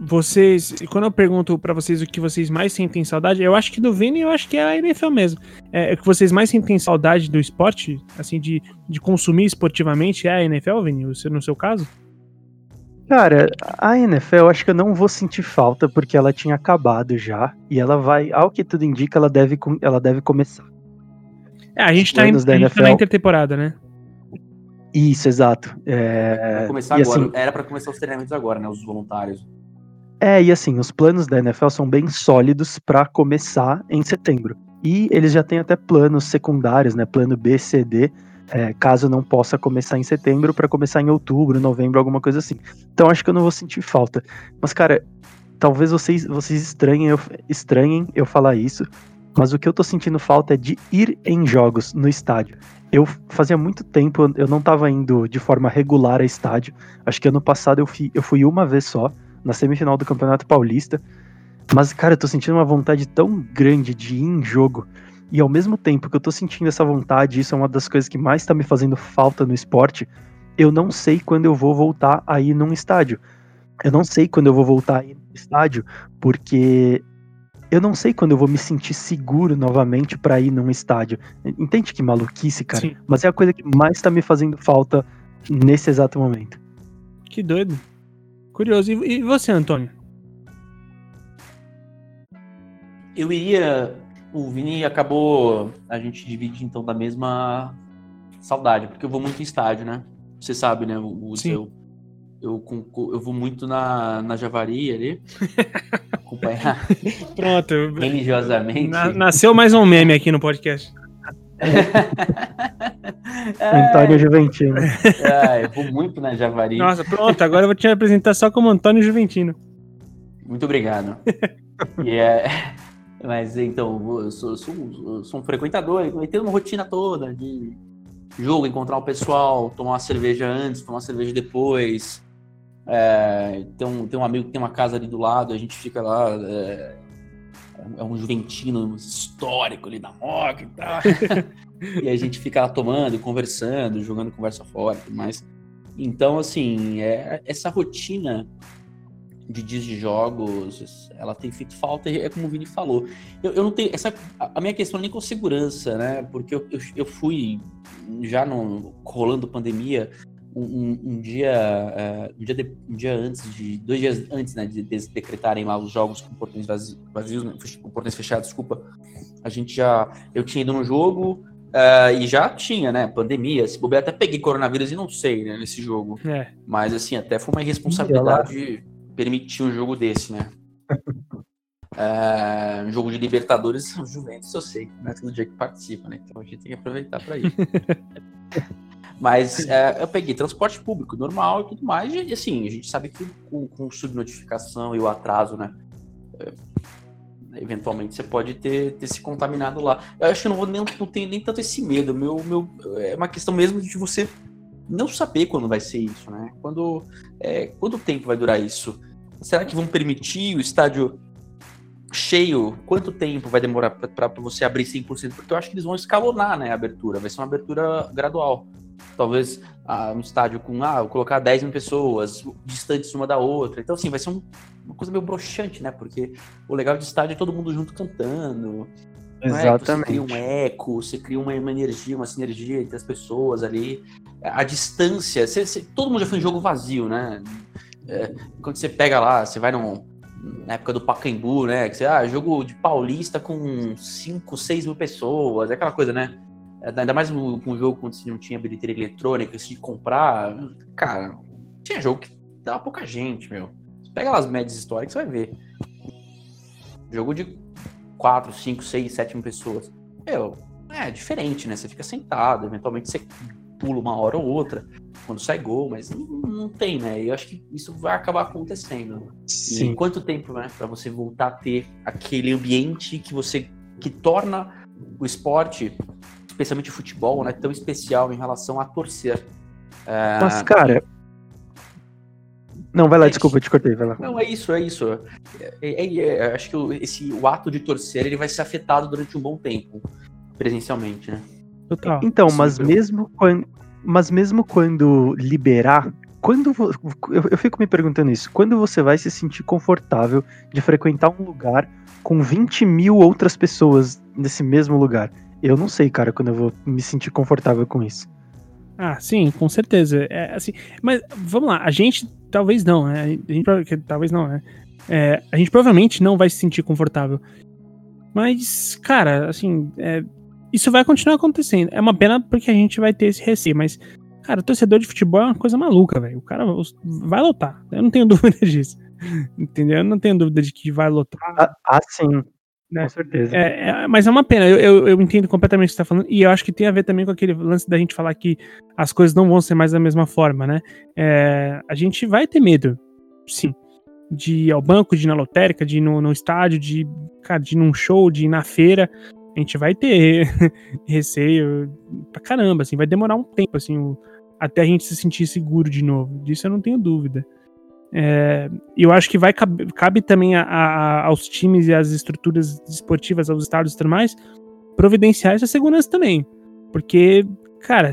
vocês, quando eu pergunto para vocês o que vocês mais sentem saudade, eu acho que do Vini, eu acho que é a NFL mesmo. É, é que vocês mais sentem saudade do esporte, assim, de, de consumir esportivamente, é a NFL, Vini, no seu caso? Cara, a NFL eu acho que eu não vou sentir falta porque ela tinha acabado já e ela vai, ao que tudo indica, ela deve, ela deve começar. É, a gente, tá, em, a gente tá na intertemporada, né? Isso, exato. É... Começar e agora. Assim, Era para começar os treinamentos agora, né? Os voluntários. É, e assim, os planos da NFL são bem sólidos para começar em setembro. E eles já têm até planos secundários, né? Plano B, C, D, é, caso não possa começar em setembro, para começar em outubro, novembro, alguma coisa assim. Então acho que eu não vou sentir falta. Mas, cara, talvez vocês, vocês estranhem eu, estranhem eu falar isso, mas o que eu tô sentindo falta é de ir em jogos no estádio. Eu fazia muito tempo, eu não tava indo de forma regular a estádio. Acho que ano passado eu fui, eu fui uma vez só, na semifinal do Campeonato Paulista. Mas, cara, eu tô sentindo uma vontade tão grande de ir em jogo. E ao mesmo tempo que eu tô sentindo essa vontade, isso é uma das coisas que mais tá me fazendo falta no esporte. Eu não sei quando eu vou voltar a ir num estádio. Eu não sei quando eu vou voltar a ir no estádio, porque eu não sei quando eu vou me sentir seguro novamente para ir num estádio. Entende que maluquice, cara? Sim. Mas é a coisa que mais tá me fazendo falta nesse exato momento. Que doido. Curioso. E você, Antônio? Eu iria. O Vini acabou. A gente divide então da mesma saudade, porque eu vou muito em estádio, né? Você sabe, né? O, Sim. seu eu, eu vou muito na, na Javari ali. *laughs* acompanhar. *laughs* Pronto. religiosamente. Na, nasceu mais um meme aqui no podcast. *laughs* Antônio Juventino. É, eu vou muito na Javari. Nossa, pronto, agora eu vou te apresentar só como Antônio Juventino. Muito obrigado. e é, mas então, eu sou, sou, sou um frequentador, e tem uma rotina toda de jogo, encontrar o pessoal, tomar uma cerveja antes, tomar uma cerveja depois. É, tem, um, tem um amigo que tem uma casa ali do lado, a gente fica lá. É, é um juventino histórico ali da Moca e tal. *laughs* e a gente fica lá tomando, conversando, jogando conversa fora e tudo mais. Então, assim, é, essa rotina de dias de jogos, ela tem feito falta, é como o Vini falou. Eu, eu não tenho. Essa, a minha questão é nem com segurança, né? Porque eu, eu, eu fui já no, rolando pandemia. Um, um, dia, uh, um, dia de, um dia antes de. dois dias antes né, de, de decretarem lá os jogos com portões vazios, vazios né, com portões fechados, desculpa. A gente já. Eu tinha ido no jogo, Uh, e já tinha, né? Pandemia. Se bobear, até peguei coronavírus e não sei, né? Nesse jogo. É. Mas, assim, até foi uma irresponsabilidade permitir um jogo desse, né? *laughs* é, um jogo de Libertadores, Juventus eu sei, não é todo dia que participa, né? Então a gente tem que aproveitar para ir. *laughs* Mas é, eu peguei transporte público normal e tudo mais, e assim, a gente sabe que com, com subnotificação e o atraso, né? É, eventualmente você pode ter, ter se contaminado lá. Eu acho que eu não vou nem, não tenho nem tanto esse medo. Meu, meu, é uma questão mesmo de você não saber quando vai ser isso, né? Quando, é, quanto tempo vai durar isso? Será que vão permitir o estádio cheio? Quanto tempo vai demorar para você abrir 100%? Porque eu acho que eles vão escalonar né, a abertura, vai ser uma abertura gradual. Talvez ah, um estádio com, ah, vou colocar 10 mil pessoas, distantes uma da outra. Então, assim, vai ser um, uma coisa meio broxante, né? Porque o legal de estádio é todo mundo junto cantando. Exatamente. É? Você cria um eco, você cria uma, uma, energia, uma sinergia entre as pessoas ali. A distância, você, você, todo mundo já foi em jogo vazio, né? É, quando você pega lá, você vai num, na época do Pacaembu, né? Que você, ah, jogo de paulista com 5, 6 mil pessoas, é aquela coisa, né? Ainda mais com um jogo quando você não tinha bilheteria eletrônica, que comprar. Cara, tinha jogo que dava pouca gente, meu. Você pega as médias históricas, você vai ver. Jogo de 4, 5, 6, 7 mil pessoas. Meu, é diferente, né? Você fica sentado, eventualmente você pula uma hora ou outra quando sai gol, mas não, não tem, né? E eu acho que isso vai acabar acontecendo. Sim. E quanto tempo, né, para você voltar a ter aquele ambiente que você que torna o esporte, especialmente o futebol, né, tão especial em relação a torcer. É... Mas, cara. Não, vai lá, é desculpa, eu te cortei, vai lá. Não, é isso, é isso. É, é, é, acho que o, esse, o ato de torcer ele vai ser afetado durante um bom tempo, presencialmente, né? Total. Então, mas mesmo quando, mas mesmo quando liberar, quando eu, eu fico me perguntando isso, quando você vai se sentir confortável de frequentar um lugar com 20 mil outras pessoas nesse mesmo lugar? Eu não sei, cara, quando eu vou me sentir confortável com isso. Ah, sim, com certeza. É, assim, mas vamos lá, a gente talvez não, né? A gente, talvez não, né? É, a gente provavelmente não vai se sentir confortável. Mas, cara, assim, é, isso vai continuar acontecendo. É uma pena porque a gente vai ter esse receio, mas, cara, torcedor de futebol é uma coisa maluca, velho. O cara vai lotar. Eu não tenho *laughs* dúvida disso. Entendeu? Eu não tenho dúvida de que vai lotar. Ah, ah sim. Né? Com certeza. É, é, mas é uma pena, eu, eu, eu, entendo completamente o que você tá falando, e eu acho que tem a ver também com aquele lance da gente falar que as coisas não vão ser mais da mesma forma, né? É, a gente vai ter medo, sim, de ir ao banco, de ir na lotérica, de ir no, no estádio, de, cara, de ir num show, de ir na feira a gente vai ter *laughs* receio pra caramba, assim, vai demorar um tempo, assim, até a gente se sentir seguro de novo. Disso eu não tenho dúvida. É, eu acho que vai cabe, cabe também a, a, aos times e às estruturas esportivas, aos estados e tudo mais, providenciar essa segurança também. Porque, cara,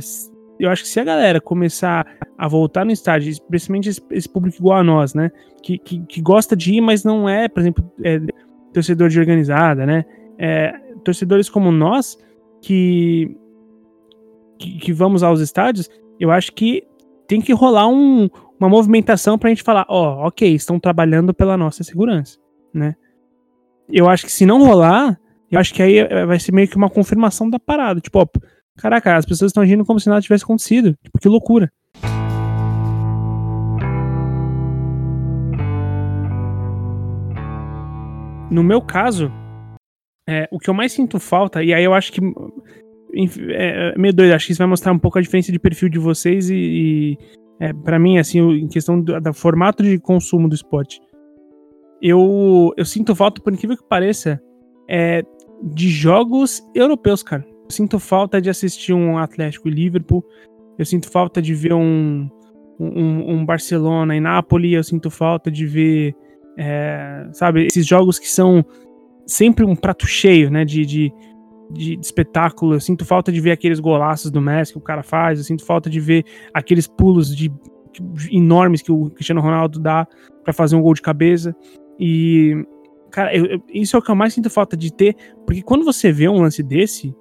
eu acho que se a galera começar a voltar no estádio, especialmente esse, esse público igual a nós, né? Que, que, que, gosta de ir, mas não é, por exemplo, é, torcedor de organizada, né? É, torcedores como nós, que, que, que, vamos aos estádios, eu acho que tem que rolar um, uma movimentação pra gente falar, ó, oh, ok, estão trabalhando pela nossa segurança, né? Eu acho que se não rolar, eu acho que aí eh, vai ser meio que uma confirmação da parada. Tipo, ó, caraca, as pessoas estão agindo como se nada tivesse acontecido. Tipo, que loucura. No meu caso, é, o que eu mais sinto falta, e aí eu acho que. É, é meio doido, acho que isso vai mostrar um pouco a diferença de perfil de vocês e. e é, para mim, assim, em questão do, do, formato de consumo do esporte. eu, eu sinto falta, por incrível que pareça, é, de jogos europeus, cara. Eu sinto falta de assistir um Atlético e Liverpool. Eu sinto falta de ver um, um, um Barcelona e Nápoles. Eu sinto falta de ver, é, sabe, esses jogos que são sempre um prato cheio, né, de, de, de, de, espetáculo. Eu sinto falta de ver aqueles golaços do Messi que o cara faz. Eu sinto falta de ver aqueles pulos de, de enormes que o Cristiano Ronaldo dá para fazer um gol de cabeça. E, cara, eu, eu, isso é o que eu mais sinto falta de ter, porque quando você vê um lance desse,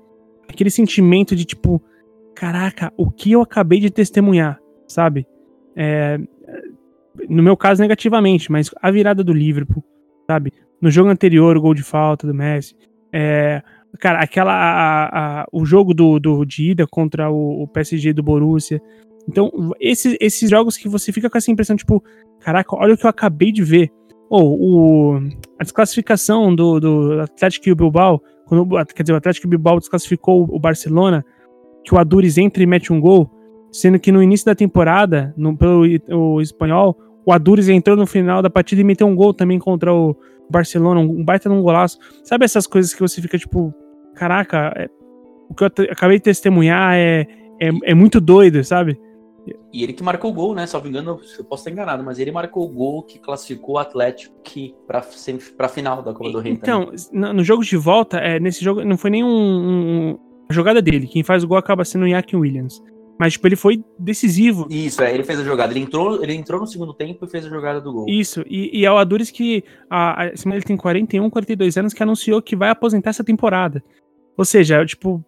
aquele sentimento de tipo, caraca, o que eu acabei de testemunhar, sabe? É, no meu caso, negativamente, mas a virada do Liverpool, sabe? No jogo anterior, o gol de falta do Messi. É, cara, aquela. A, a, o jogo do, do, de ida contra o, o PSG do Borussia. Então, esses, esses jogos que você fica com essa impressão, tipo, caraca, olha o que eu acabei de ver. Ou a desclassificação do, do Atlético Bilbao, quando, quer dizer, o Atlético Bilbao desclassificou o Barcelona, que o Adures entra e mete um gol, sendo que no início da temporada, no, pelo o espanhol, o Adures entrou no final da partida e meteu um gol também contra o Barcelona, um baita num golaço. Sabe essas coisas que você fica tipo, caraca, é, o que eu acabei de testemunhar é, é, é muito doido, sabe? E ele que marcou o gol, né? Salvo engano, eu posso estar enganado, mas ele marcou o gol que classificou o Atlético para a final da Copa do Rei. Então, também. no jogo de volta, é, nesse jogo, não foi nenhum. Um, a jogada dele. Quem faz o gol acaba sendo o Iac Williams. Mas, tipo, ele foi decisivo. Isso, é, ele fez a jogada. Ele entrou, ele entrou no segundo tempo e fez a jogada do gol. Isso, e, e é o Adures que. A, a, ele tem 41, 42 anos, que anunciou que vai aposentar essa temporada. Ou seja, tipo,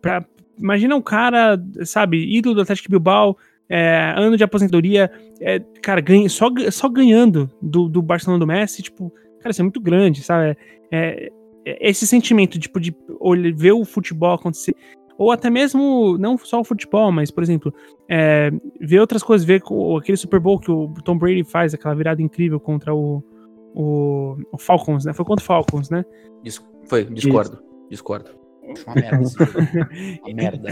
pra, imagina um cara, sabe, ídolo do Atlético Bilbao, é, ano de aposentadoria, é, cara, ganha, só, só ganhando do, do Barcelona do Messi, tipo, cara, isso é muito grande, sabe? É, é, esse sentimento tipo, de ver o futebol acontecer, ou até mesmo, não só o futebol, mas, por exemplo, é, ver outras coisas, ver aquele Super Bowl que o Tom Brady faz, aquela virada incrível contra o, o, o Falcons, né? Foi contra o Falcons, né? Isso, foi, discordo, Isso. discordo. Uma merda. *laughs* uma merda.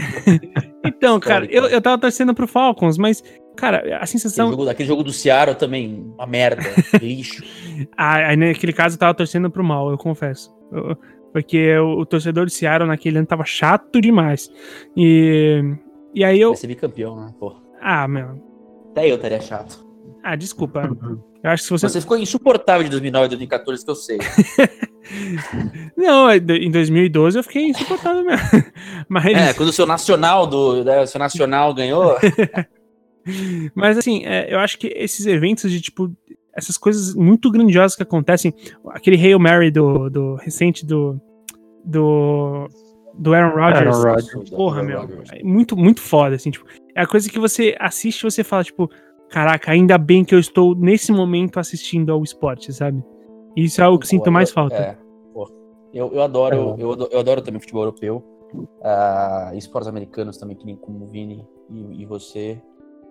Então, cara, eu, eu tava torcendo pro Falcons, mas, cara, a sensação. Aquele jogo, aquele jogo do Seattle também, uma merda, *laughs* lixo. ah, aí, naquele caso eu tava torcendo pro mal, eu confesso. Eu, porque o, o, torcedor do Seattle naquele ano tava chato demais. E, e aí eu. Vai ser bicampeão, né? Pô. Ah, meu. Até eu estaria chato. Ah, desculpa. Eu acho que você. Você ficou insuportável de 2009 e 2014, que eu sei. *laughs* Não, é, em 2012 eu fiquei insuportável mesmo. *laughs* Mas... É, quando o seu nacional do, né, o seu nacional ganhou. *laughs* Mas assim, é, eu acho que esses eventos de tipo essas coisas muito grandiosas que acontecem, aquele Hail Mary do, do recente do do do Aaron Rodgers. Aaron Rodgers. Porra, Aaron meu. Rodgers. É muito muito foda assim, tipo, é a coisa que você assiste e você fala tipo, caraca, ainda bem que eu estou nesse momento assistindo ao esporte, sabe? Isso é algo que sinto mais falta. É, eu, eu, adoro, é. eu, eu adoro também futebol europeu. Uh, esportes americanos também, que nem como o Vini e, e você.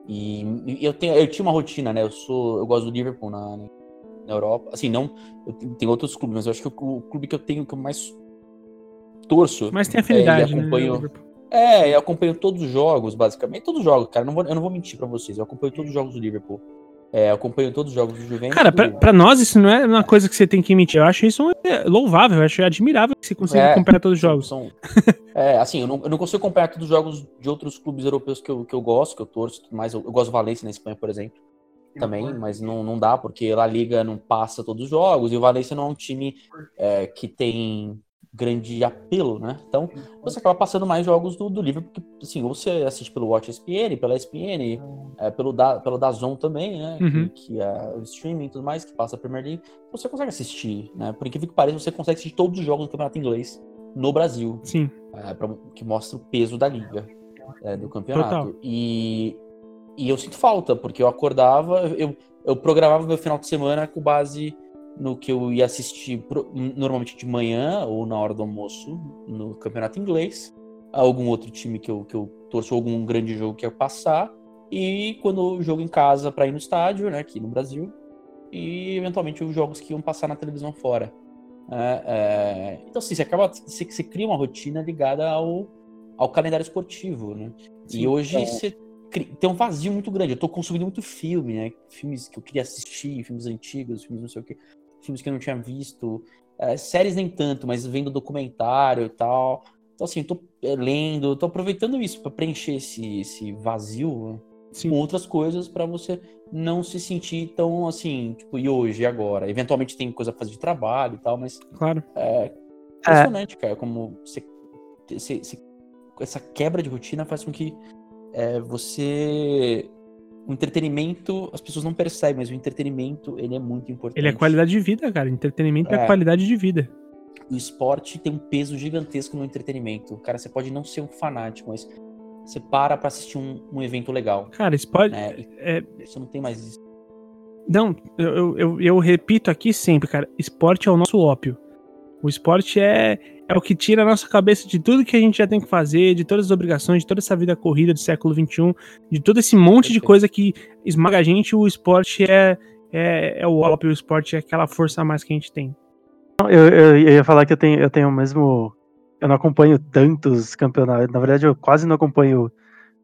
E, eu, tenho, eu tinha uma rotina, né? Eu sou, eu gosto do Liverpool na, na Europa. Assim, não, eu tenho outros clubes, mas eu acho que o, o clube que eu tenho que eu mais torço. Mas tem afinidade, é, acompanho, né? É, eu acompanho todos os jogos, basicamente. Todos os jogos, cara. Não vou, eu não vou mentir pra vocês. Eu acompanho todos os jogos do Liverpool. É, acompanho todos os jogos do Juventus. Cara, pra, pra, nós isso não é uma coisa que você tem que mentir. Eu acho isso louvável, eu acho admirável que você consiga é, acompanhar todos os jogos. São, é, assim, eu não, eu não, consigo acompanhar todos os jogos de outros clubes europeus que eu, que eu gosto, que eu torço, mas eu, eu gosto do Valência na Espanha, por exemplo. Também, mas não, não dá, porque a Liga não passa todos os jogos, e o Valência não é um time é, que tem grande apelo, né? Então, você acaba passando mais jogos do, do livro, porque, assim, ou você assiste pelo Watch ESPN, pela ESPN, é, pelo, da, pelo Dazon também, né? Uhum. Que, que, é o streaming e tudo mais, que passa a Premier League. Você consegue assistir, né? Por incrível que pareça, você consegue assistir todos os jogos do Campeonato Inglês no Brasil. Sim. É, pra, que mostra o peso da liga, é, do campeonato. Total. E, e eu sinto falta, porque eu acordava, eu, eu programava meu final de semana com base no que eu ia assistir normalmente de manhã ou na hora do almoço no campeonato inglês, algum outro time que eu, que eu torço algum grande jogo que ia passar, e quando eu jogo em casa para ir no estádio, né, aqui no Brasil, e eventualmente os jogos que iam passar na televisão fora. É, é... então, assim, você acaba. Você, você, cria uma rotina ligada ao, ao calendário esportivo, né? Sim, e hoje é. você tem um vazio muito grande. Eu tô consumindo muito filme, né? Filmes que eu queria assistir, filmes antigos, filmes não sei o quê filmes que eu não tinha visto. É, séries nem tanto, mas vendo documentário e tal. Então, assim, eu tô é, lendo, tô aproveitando isso para preencher esse, esse vazio Sim. com outras coisas para você não se sentir tão assim, tipo, e hoje, e agora? Eventualmente tem coisa pra fazer de trabalho e tal, mas. Claro. É impressionante, é. cara, como você, você, você, essa quebra de rotina faz com que é, você o entretenimento, as pessoas não percebem, mas o entretenimento, ele é muito importante. Ele é qualidade de vida, cara. Entretenimento é, é qualidade de vida. O esporte tem um peso gigantesco no entretenimento. Cara, você pode não ser um fanático, mas você para pra assistir um, um evento legal. Cara, esporte... Né? É... Você não tem mais isso. Não, eu, eu, eu repito aqui sempre, cara. Esporte é o nosso ópio. O esporte é, é o que tira a nossa cabeça de tudo que a gente já tem que fazer, de todas as obrigações, de toda essa vida corrida do século XXI, de todo esse monte de coisa que esmaga a gente. O esporte é, é, é o ópio, o esporte é aquela força a mais que a gente tem. Eu, eu, eu, ia falar que eu tenho, eu tenho o mesmo. Eu não acompanho tantos campeonatos. Na verdade, eu quase não acompanho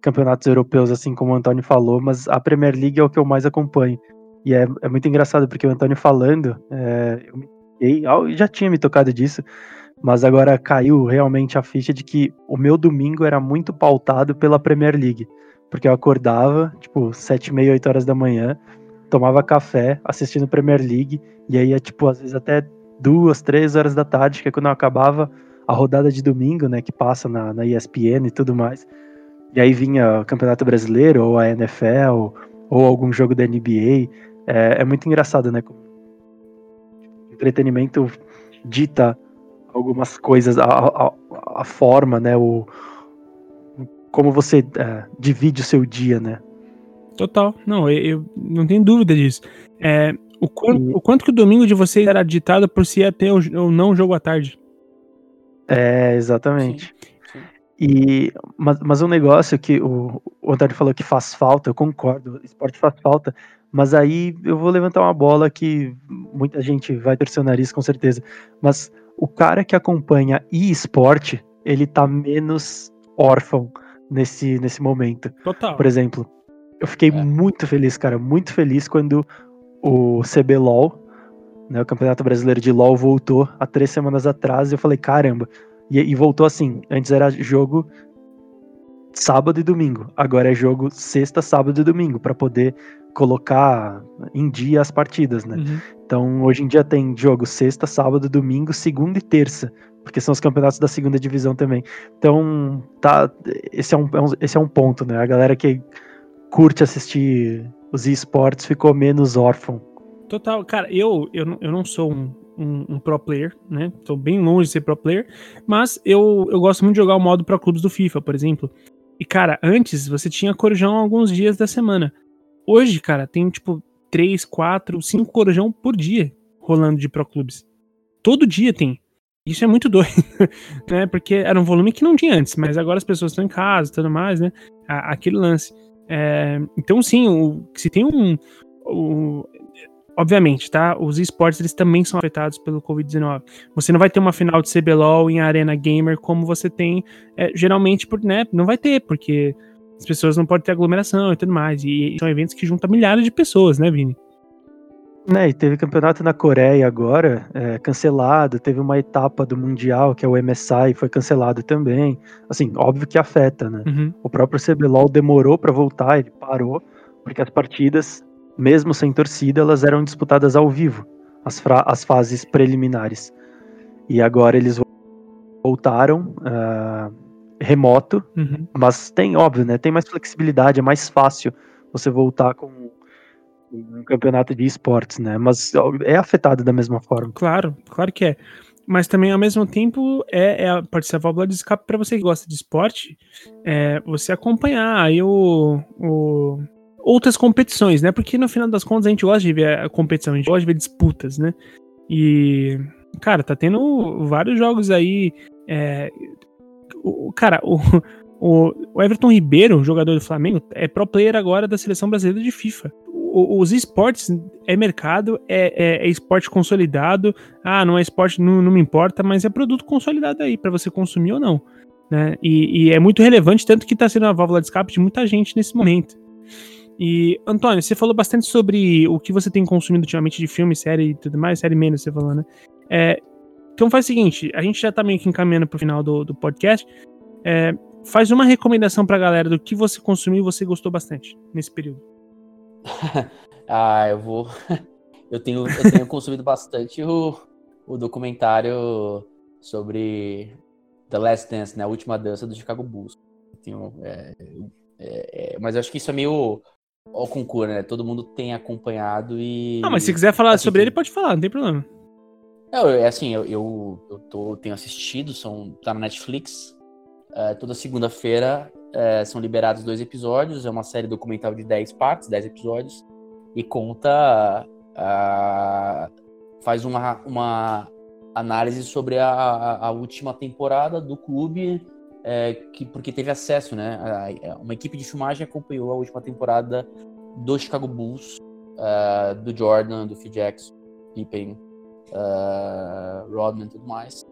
campeonatos europeus, assim como o Antônio falou, mas a Premier League é o que eu mais acompanho. E é, é muito engraçado, porque o Antônio falando, é, eu eu já tinha me tocado disso, mas agora caiu realmente a ficha de que o meu domingo era muito pautado pela Premier League. Porque eu acordava, tipo, sete e meia, oito horas da manhã, tomava café assistindo Premier League, e aí, tipo, às vezes até duas, três horas da tarde, que é quando eu acabava a rodada de domingo, né, que passa na, na ESPN e tudo mais. E aí vinha o Campeonato Brasileiro, ou a NFL, ou algum jogo da NBA. É, é muito engraçado, né? entretenimento dita algumas coisas, a, a, a forma, né? O, como você é, divide o seu dia, né? Total, não, eu, eu não tenho dúvida disso. É, o, quanto, e... o quanto que o domingo de vocês era ditado por se ia ter ou não jogo à tarde? É, exatamente. Sim. E, mas, mas um negócio que o, o Antônio falou que faz falta, eu concordo, esporte faz falta, mas aí eu vou levantar uma bola que muita gente vai torcer o nariz com certeza. Mas o cara que acompanha e-esporte, ele tá menos órfão nesse, nesse momento. Total. Por exemplo, eu fiquei é. muito feliz, cara, muito feliz quando o CBLOL, né, o Campeonato Brasileiro de LOL, voltou há três semanas atrás. E eu falei, caramba. E, e voltou assim. Antes era jogo sábado e domingo. Agora é jogo sexta, sábado e domingo, para poder colocar em dia as partidas, né? Uhum. Então, hoje em dia tem jogo sexta, sábado, domingo, segunda e terça, porque são os campeonatos da segunda divisão também. Então, tá, esse é um, é esse é um ponto, né? A galera que curte assistir os esportes ficou menos órfão. Total, cara, eu, eu, eu não sou um, um, um, pro player, né? Tô bem longe de ser pro player, mas eu, eu gosto muito de jogar o modo pro clubes do FIFA, por exemplo. E, cara, antes você tinha corujão alguns dias da semana. Hoje, cara, tem tipo 3, 4, 5 corujão por dia rolando de Pro Clubes. Todo dia tem. Isso é muito doido, *laughs* né? Porque era um volume que não tinha antes, mas agora as pessoas estão em casa e tudo mais, né? Aquele lance. É, então, sim, o, se tem um. O, obviamente, tá? Os esportes eles também são afetados pelo Covid-19. Você não vai ter uma final de CBLOL em Arena Gamer como você tem é, geralmente, por, né? Não vai ter, porque as pessoas não podem ter aglomeração e tudo mais. E são eventos que juntam milhares de pessoas, né, Vini? Né, e teve campeonato na Coreia agora, é, cancelado, teve uma etapa do Mundial, que é o MSI, foi cancelado também. Assim, óbvio que afeta, né? Uhum. O próprio CBLOL demorou para voltar, ele parou, porque as partidas, mesmo sem torcida, elas eram disputadas ao vivo, as, as fases preliminares. E agora eles voltaram. Uh, remoto, uhum. mas tem, óbvio, né? Tem mais flexibilidade, é mais fácil você voltar com um campeonato de esportes, né? Mas é afetado da mesma forma. Claro, claro que é. Mas também, ao mesmo tempo, é, é pode ser a válvula de escape para você que gosta de esporte, é, você acompanhar aí o, o, outras competições, né? Porque no final das contas a gente gosta de ver a competição, a gente gosta de ver disputas, né? E, cara, tá tendo vários jogos aí. É, o, cara, *laughs* o, o, Everton Ribeiro, jogador do Flamengo, é pro player agora da seleção brasileira de FIFA. O, os esportes é mercado, é, é, é, esporte consolidado. Ah, não é esporte, não, não me importa, mas é produto consolidado aí para você consumir ou não. Né? E, e, é muito relevante, tanto que está sendo uma válvula de escape de muita gente nesse momento. E, Antônio, você falou bastante sobre o que você tem consumido ultimamente de filme, série e tudo mais, série menos, você falou, né? É, então faz o seguinte, a gente já tá meio que encaminhando pro final do, do podcast. É, faz uma recomendação pra galera do que você consumiu e você gostou bastante nesse período. *laughs* ah, eu vou. *laughs* Eu tenho, eu tenho consumido bastante o, o documentário sobre The Last Dance, né? A última dança do Chicago Bulls. Tenho, é, é, é, mas eu acho que isso é meio ao concurso, né? Todo mundo tem acompanhado e. Ah, mas se quiser falar assim, sobre ele, pode falar, não tem problema. Não, é assim, eu, eu, eu tô, tenho assistido, são, tá na Netflix. Uh, toda segunda-feira uh, são liberados dois episódios. É uma série documental de 10 partes, 10 episódios. E conta. Uh, faz uma, uma análise sobre a, a última temporada do clube é, que, porque teve acesso, né? A, a, uma equipe de filmagem acompanhou a última temporada do Chicago Bulls, uh, do Jordan, do Phil Jackson, Pippen, uh, Rodman e tudo mais.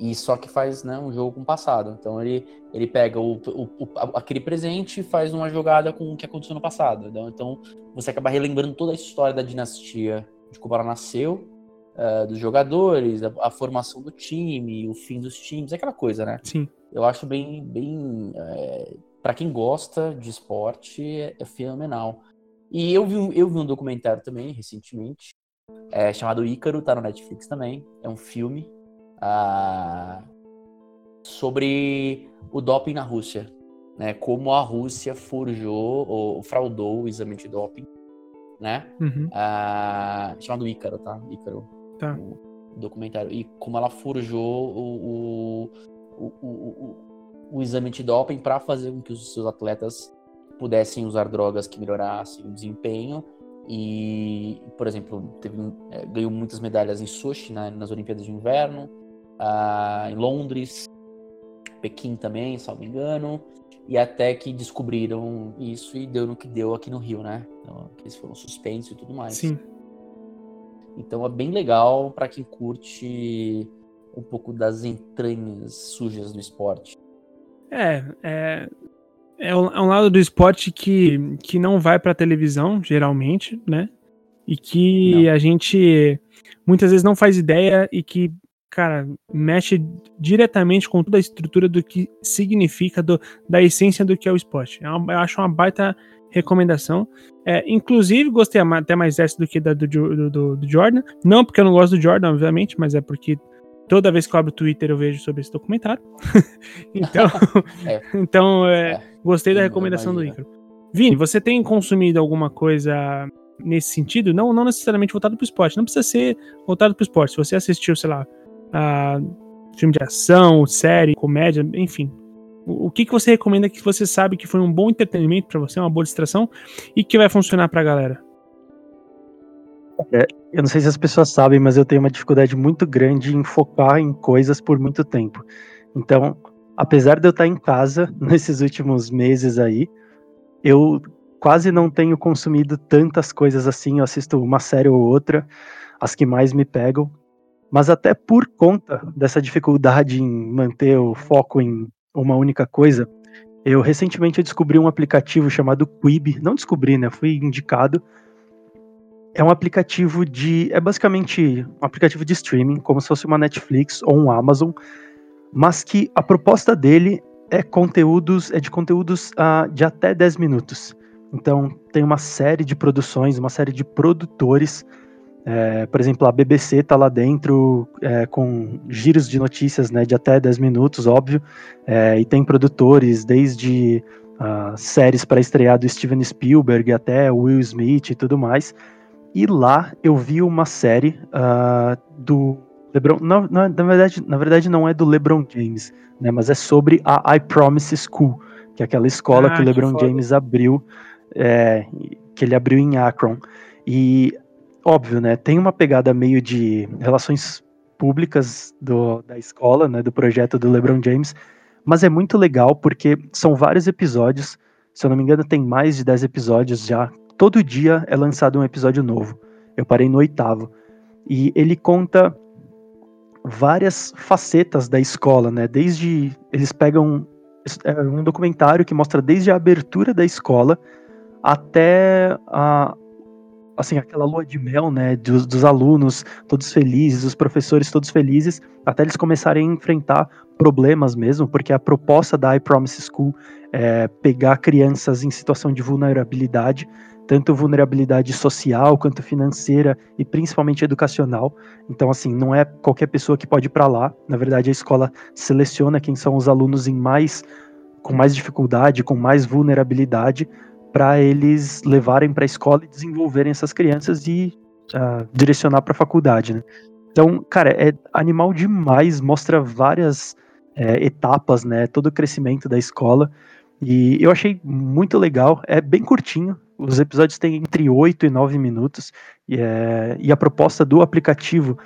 E só que faz né, um jogo com o passado. Então ele, ele pega o, o, o, aquele presente e faz uma jogada com o que aconteceu no passado. Então, você acaba relembrando toda a história da dinastia de como ela nasceu, uh, dos jogadores, a, a, formação do time, o fim dos times, aquela coisa, né? Sim eu acho bem, bem é, para quem gosta de esporte é, é, fenomenal. E eu vi, eu vi um documentário também recentemente, é, chamado Ícaro, tá no Netflix também. É um filme ah, sobre o doping na Rússia, né? Como a Rússia forjou ou fraudou o exame de doping, né? Uhum. Ah, chamado Ícaro, tá? Ícaro. Tá. O documentário. E como ela forjou o, o o, o, o, exame de doping para fazer com que os seus atletas pudessem usar drogas que melhorassem o desempenho. E, por exemplo, teve, é, ganhou muitas medalhas em Sochi né, nas Olimpíadas de Inverno, ah, em Londres, Pequim também, se não me engano, e até que descobriram isso e deu no que deu aqui no Rio, né? Então, eles foram suspensos e tudo mais. Sim. Então é bem legal para quem curte um pouco das entranhas sujas do esporte. É, é, é um, é lado do esporte que, que não vai para televisão, geralmente, né? E que não. a gente muitas vezes não faz ideia e que, cara, mexe diretamente com toda a estrutura do que significa, do, da essência do que é o esporte. É uma, eu acho uma baita recomendação. É, inclusive, gostei até mais dessa do que da do, do, do, do Jordan. Não porque eu não gosto do Jordan, obviamente, mas é porque Toda vez que eu abro o Twitter eu vejo sobre esse documentário. *laughs* então, *laughs* é. então é, é. gostei da recomendação do Ícaro. Vini, você tem consumido alguma coisa nesse sentido? Não, não necessariamente voltado para o esporte. Não precisa ser voltado para o esporte. Se você assistiu, sei lá, a filme de ação, série, comédia, enfim. O, o que, que você recomenda que você sabe que foi um bom entretenimento para você, uma boa distração e que vai funcionar para a galera? É, eu não sei se as pessoas sabem, mas eu tenho uma dificuldade muito grande em focar em coisas por muito tempo. Então, apesar de eu estar em casa *laughs* nesses últimos meses aí, eu quase não tenho consumido tantas coisas assim. Eu assisto uma série ou outra, as que mais me pegam. Mas até por conta dessa dificuldade em manter o foco em uma única coisa, eu recentemente descobri um aplicativo chamado Quib. Não descobri, né? Fui indicado é um aplicativo de. É basicamente um aplicativo de streaming, como se fosse uma Netflix ou um Amazon, mas que a proposta dele é conteúdos, é de conteúdos uh, de até 10 minutos. Então tem uma série de produções, uma série de produtores. É, por exemplo, a BBC está lá dentro é, com giros de notícias né, de até 10 minutos, óbvio. É, e tem produtores desde uh, séries para estrear do Steven Spielberg até Will Smith e tudo mais. E lá eu vi uma série uh, do LeBron. Não, não, na, verdade, na verdade, não é do LeBron James, né? Mas é sobre a I Promise School, que é aquela escola ah, que o LeBron que James abriu, é, que ele abriu em Akron. E óbvio, né? Tem uma pegada meio de relações públicas do, da escola, né? Do projeto do LeBron James, mas é muito legal porque são vários episódios. Se eu não me engano, tem mais de 10 episódios já todo dia é lançado um episódio novo. Eu parei no oitavo. E ele conta várias facetas da escola, né? Desde eles pegam é um documentário que mostra desde a abertura da escola até a, assim, aquela lua de mel, né, dos, dos, alunos todos felizes, os professores todos felizes, até eles começarem a enfrentar problemas mesmo, porque a proposta da I Promise School é pegar crianças em situação de vulnerabilidade, tanto vulnerabilidade social quanto financeira e principalmente educacional. Então, assim, não é qualquer pessoa que pode ir para lá. Na verdade, a escola seleciona quem são os alunos em mais com mais dificuldade, com mais vulnerabilidade, para eles levarem para a escola e desenvolverem essas crianças e uh, direcionar para a faculdade, né? Então, cara, é animal demais, mostra várias é, etapas, né? Todo o crescimento da escola. E eu achei muito legal, é bem curtinho, os episódios têm entre 8 e 9 minutos, e, é, e a proposta do aplicativo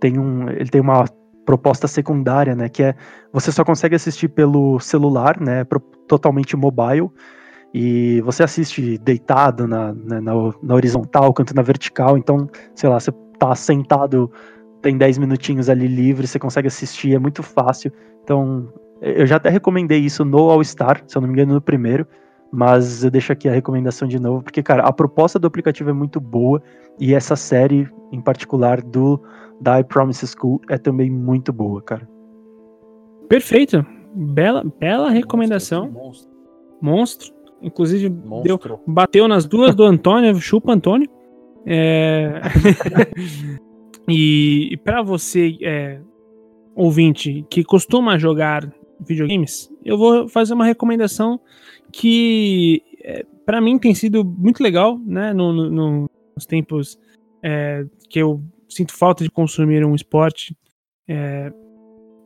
tem um. Ele tem uma proposta secundária, né? Que é você só consegue assistir pelo celular, né? Totalmente mobile. E você assiste deitado na, na, na, na horizontal, quanto na vertical. Então, sei lá, você tá sentado, tem 10 minutinhos ali livre, você consegue assistir, é muito fácil. Então, eu já até recomendei isso no All Star, se eu não me engano, no primeiro. Mas eu deixo aqui a recomendação de novo, porque, cara, a proposta do aplicativo é muito boa. E essa série, em particular, do da I Promise School, é também muito boa, cara. Perfeito. Bela, bela recomendação. Monstro. Monstro. Inclusive, Deu, bateu nas duas do Antônio, chupa Antônio. É... *laughs* e, e para você, é, ouvinte, que costuma jogar videogames, eu vou fazer uma recomendação que é, para mim tem sido muito legal, né? No, no, nos tempos é, que eu sinto falta de consumir um esporte. É,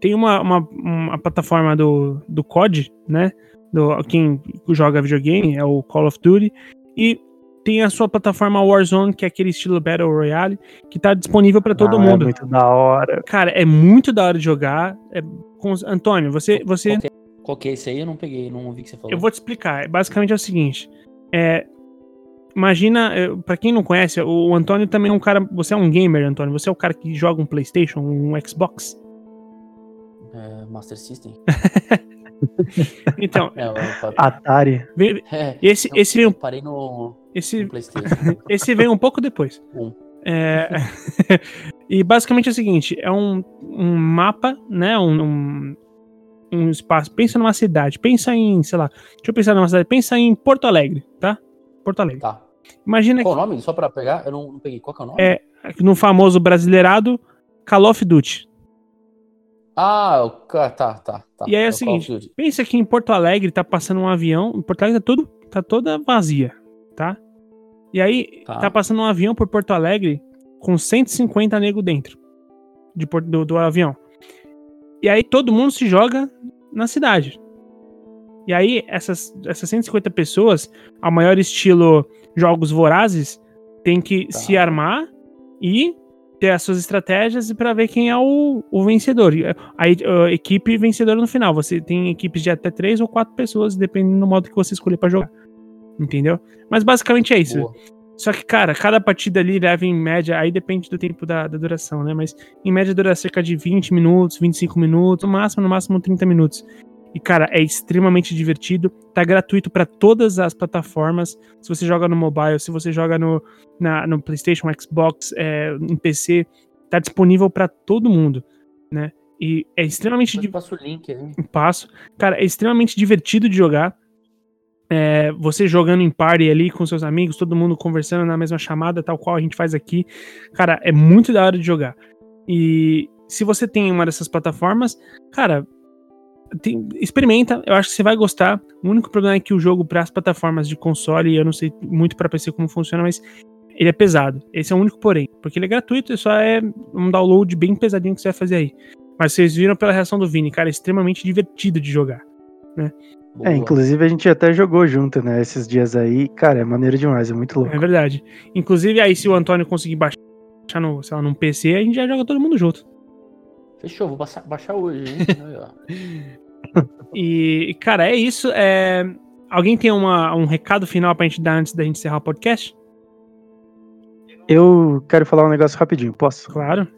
tem uma, uma, uma, plataforma do, do COD, né? do, quem joga videogame, é o Call of Duty, e tem a sua plataforma Warzone, que é aquele estilo Battle Royale, que tá disponível para todo ah, é mundo. É muito da hora. Cara, é muito da hora de jogar. É, com, Antônio, você. você... Qual, que é, qual que é esse aí? Eu não peguei, não ouvi o que você falou. Eu vou te explicar. Basicamente é o seguinte. É, imagina, para quem não conhece, o Antônio também é um cara. Você é um gamer, Antônio. Você é o cara que joga um PlayStation, um Xbox. É, Master System. *laughs* então, é, Atari. É, esse, esse veio. Parei no. Esse, *laughs* esse veio um pouco depois. Um. É, *laughs* e basicamente é o seguinte: é um, um mapa, né? Um, um, um, espaço. Pensa numa cidade. Pensa em, sei lá. Deixa eu pensar numa cidade. Pensa em Porto Alegre, tá? Porto Alegre. Tá. Imagina Qual que, o nome? Só pra pegar? Eu não, não peguei. Qual que é o nome? É, no famoso brasileirado Call of Duty. Ah, tá, tá, tá. E aí é, é o seguinte, pensa que em Porto Alegre tá passando um avião, em Porto Alegre tá, tudo, tá toda vazia, tá? E aí tá. tá passando um avião por Porto Alegre com 150 nego dentro de, do, do avião. E aí todo mundo se joga na cidade. E aí essas, essas 150 pessoas, ao maior estilo jogos vorazes, tem que tá. se armar e ter as suas estratégias e para ver quem é o, o vencedor. A, a, equipe vencedora no final. Você tem equipes de até três ou quatro pessoas, dependendo do modo que você escolher para jogar. Entendeu? Mas basicamente é isso. Boa. Só que, cara, cada partida ali leva em média, aí depende do tempo da, da, duração, né? Mas em média dura cerca de 20 minutos, 25 minutos, no máximo, no máximo 30 minutos. E, cara, é extremamente divertido. Tá gratuito para todas as plataformas. Se você joga no mobile, se você joga no, na, no PlayStation, Xbox, é, em PC, tá disponível para todo mundo, né? E é extremamente. Eu passo o link aí. Passo. Cara, é extremamente divertido de jogar. É, você jogando em party ali com seus amigos, todo mundo conversando na mesma chamada, tal qual a gente faz aqui. Cara, é muito da hora de jogar. E se você tem uma dessas plataformas, cara, tem, experimenta, eu acho que você vai gostar. O único problema é que o jogo para as plataformas de console, eu não sei muito para PC como funciona, mas ele é pesado. Esse é o único porém, porque ele é gratuito, e só é um download bem pesadinho que você vai fazer aí. Mas vocês viram pela reação do Vini, cara, é extremamente divertido de jogar, né? É, inclusive a gente até jogou junto, né, esses dias aí. Cara, é maneiro demais, é muito louco. É verdade. Inclusive aí se o Antônio conseguir baixar no, sei lá, num PC, a gente já joga todo mundo junto. Fechou, vou baixar, baixar hoje, hein? *laughs* e, cara, é isso. É... Alguém tem uma, um recado final pra gente dar antes da gente encerrar o podcast? Eu quero falar um negócio rapidinho, posso? Claro.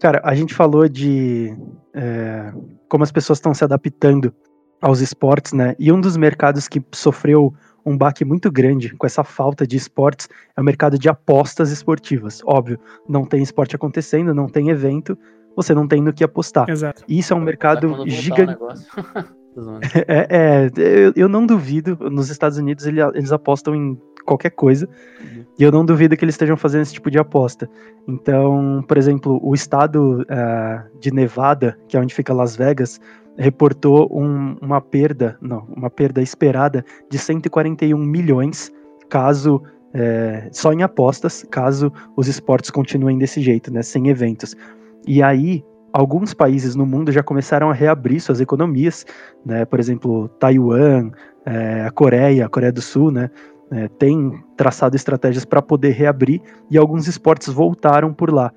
Cara, a gente falou de é, como as pessoas estão se adaptando aos esportes, né? E um dos mercados que sofreu um baque muito grande com essa falta de esportes é o mercado de apostas esportivas. Óbvio, não tem esporte acontecendo, não tem evento, você não tem no que apostar. Exato. Isso é um mercado gigante. *laughs* é, é eu, não duvido. Nos Estados Unidos ele, eles apostam em qualquer coisa. Uhum. E eu não duvido que eles estejam fazendo esse tipo de aposta. Então, por exemplo, o estado uh, de Nevada, que é onde fica Las Vegas, reportou um, uma perda, não, uma perda esperada de 141 milhões caso é, só em apostas, caso os esportes continuem desse jeito, né, sem eventos. E aí, alguns países no mundo já começaram a reabrir suas economias, né, por exemplo, Taiwan, é, a Coreia, a Coreia do Sul, né, é, tem traçado estratégias para poder reabrir e alguns esportes voltaram por lá.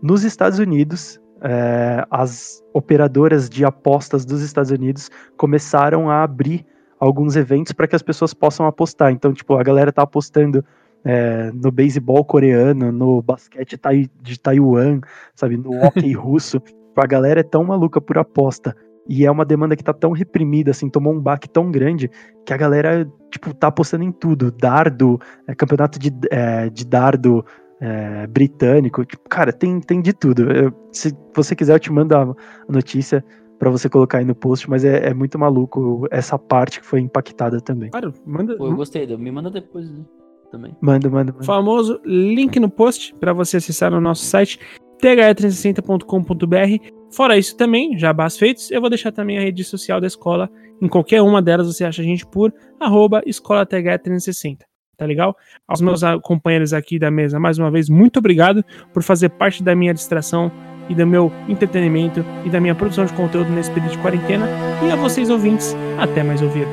Nos Estados Unidos, é, as operadoras de apostas dos Estados Unidos começaram a abrir alguns eventos para que as pessoas possam apostar. Então, tipo, a galera tá apostando é, no beisebol coreano, no basquete de Taiwan, sabe, no *laughs* hockey russo. A galera é tão maluca por aposta. E é uma demanda que tá tão reprimida, assim, tomou um baque tão grande que a galera, tipo, tá apostando em tudo. Dardo, é, campeonato de, é, de dardo é, britânico. Tipo, cara, tem, tem de tudo. Eu, se você quiser, eu te mando a, notícia para você colocar aí no post, mas é, é, muito maluco essa parte que foi impactada também. Claro, manda. Pô, eu gostei, me manda depois né, também. Manda, manda, manda. Famoso link no post para você acessar no nosso site th360.com.br. Fora isso também, jabás feitos, eu vou deixar também a rede social da escola. Em qualquer uma delas você acha a gente por arroba escola 360 tá legal? Aos meus companheiros aqui da mesa, mais uma vez, muito obrigado por fazer parte da minha distração e do meu entretenimento e da minha produção de conteúdo nesse período de quarentena. E a vocês ouvintes, até mais ouvir.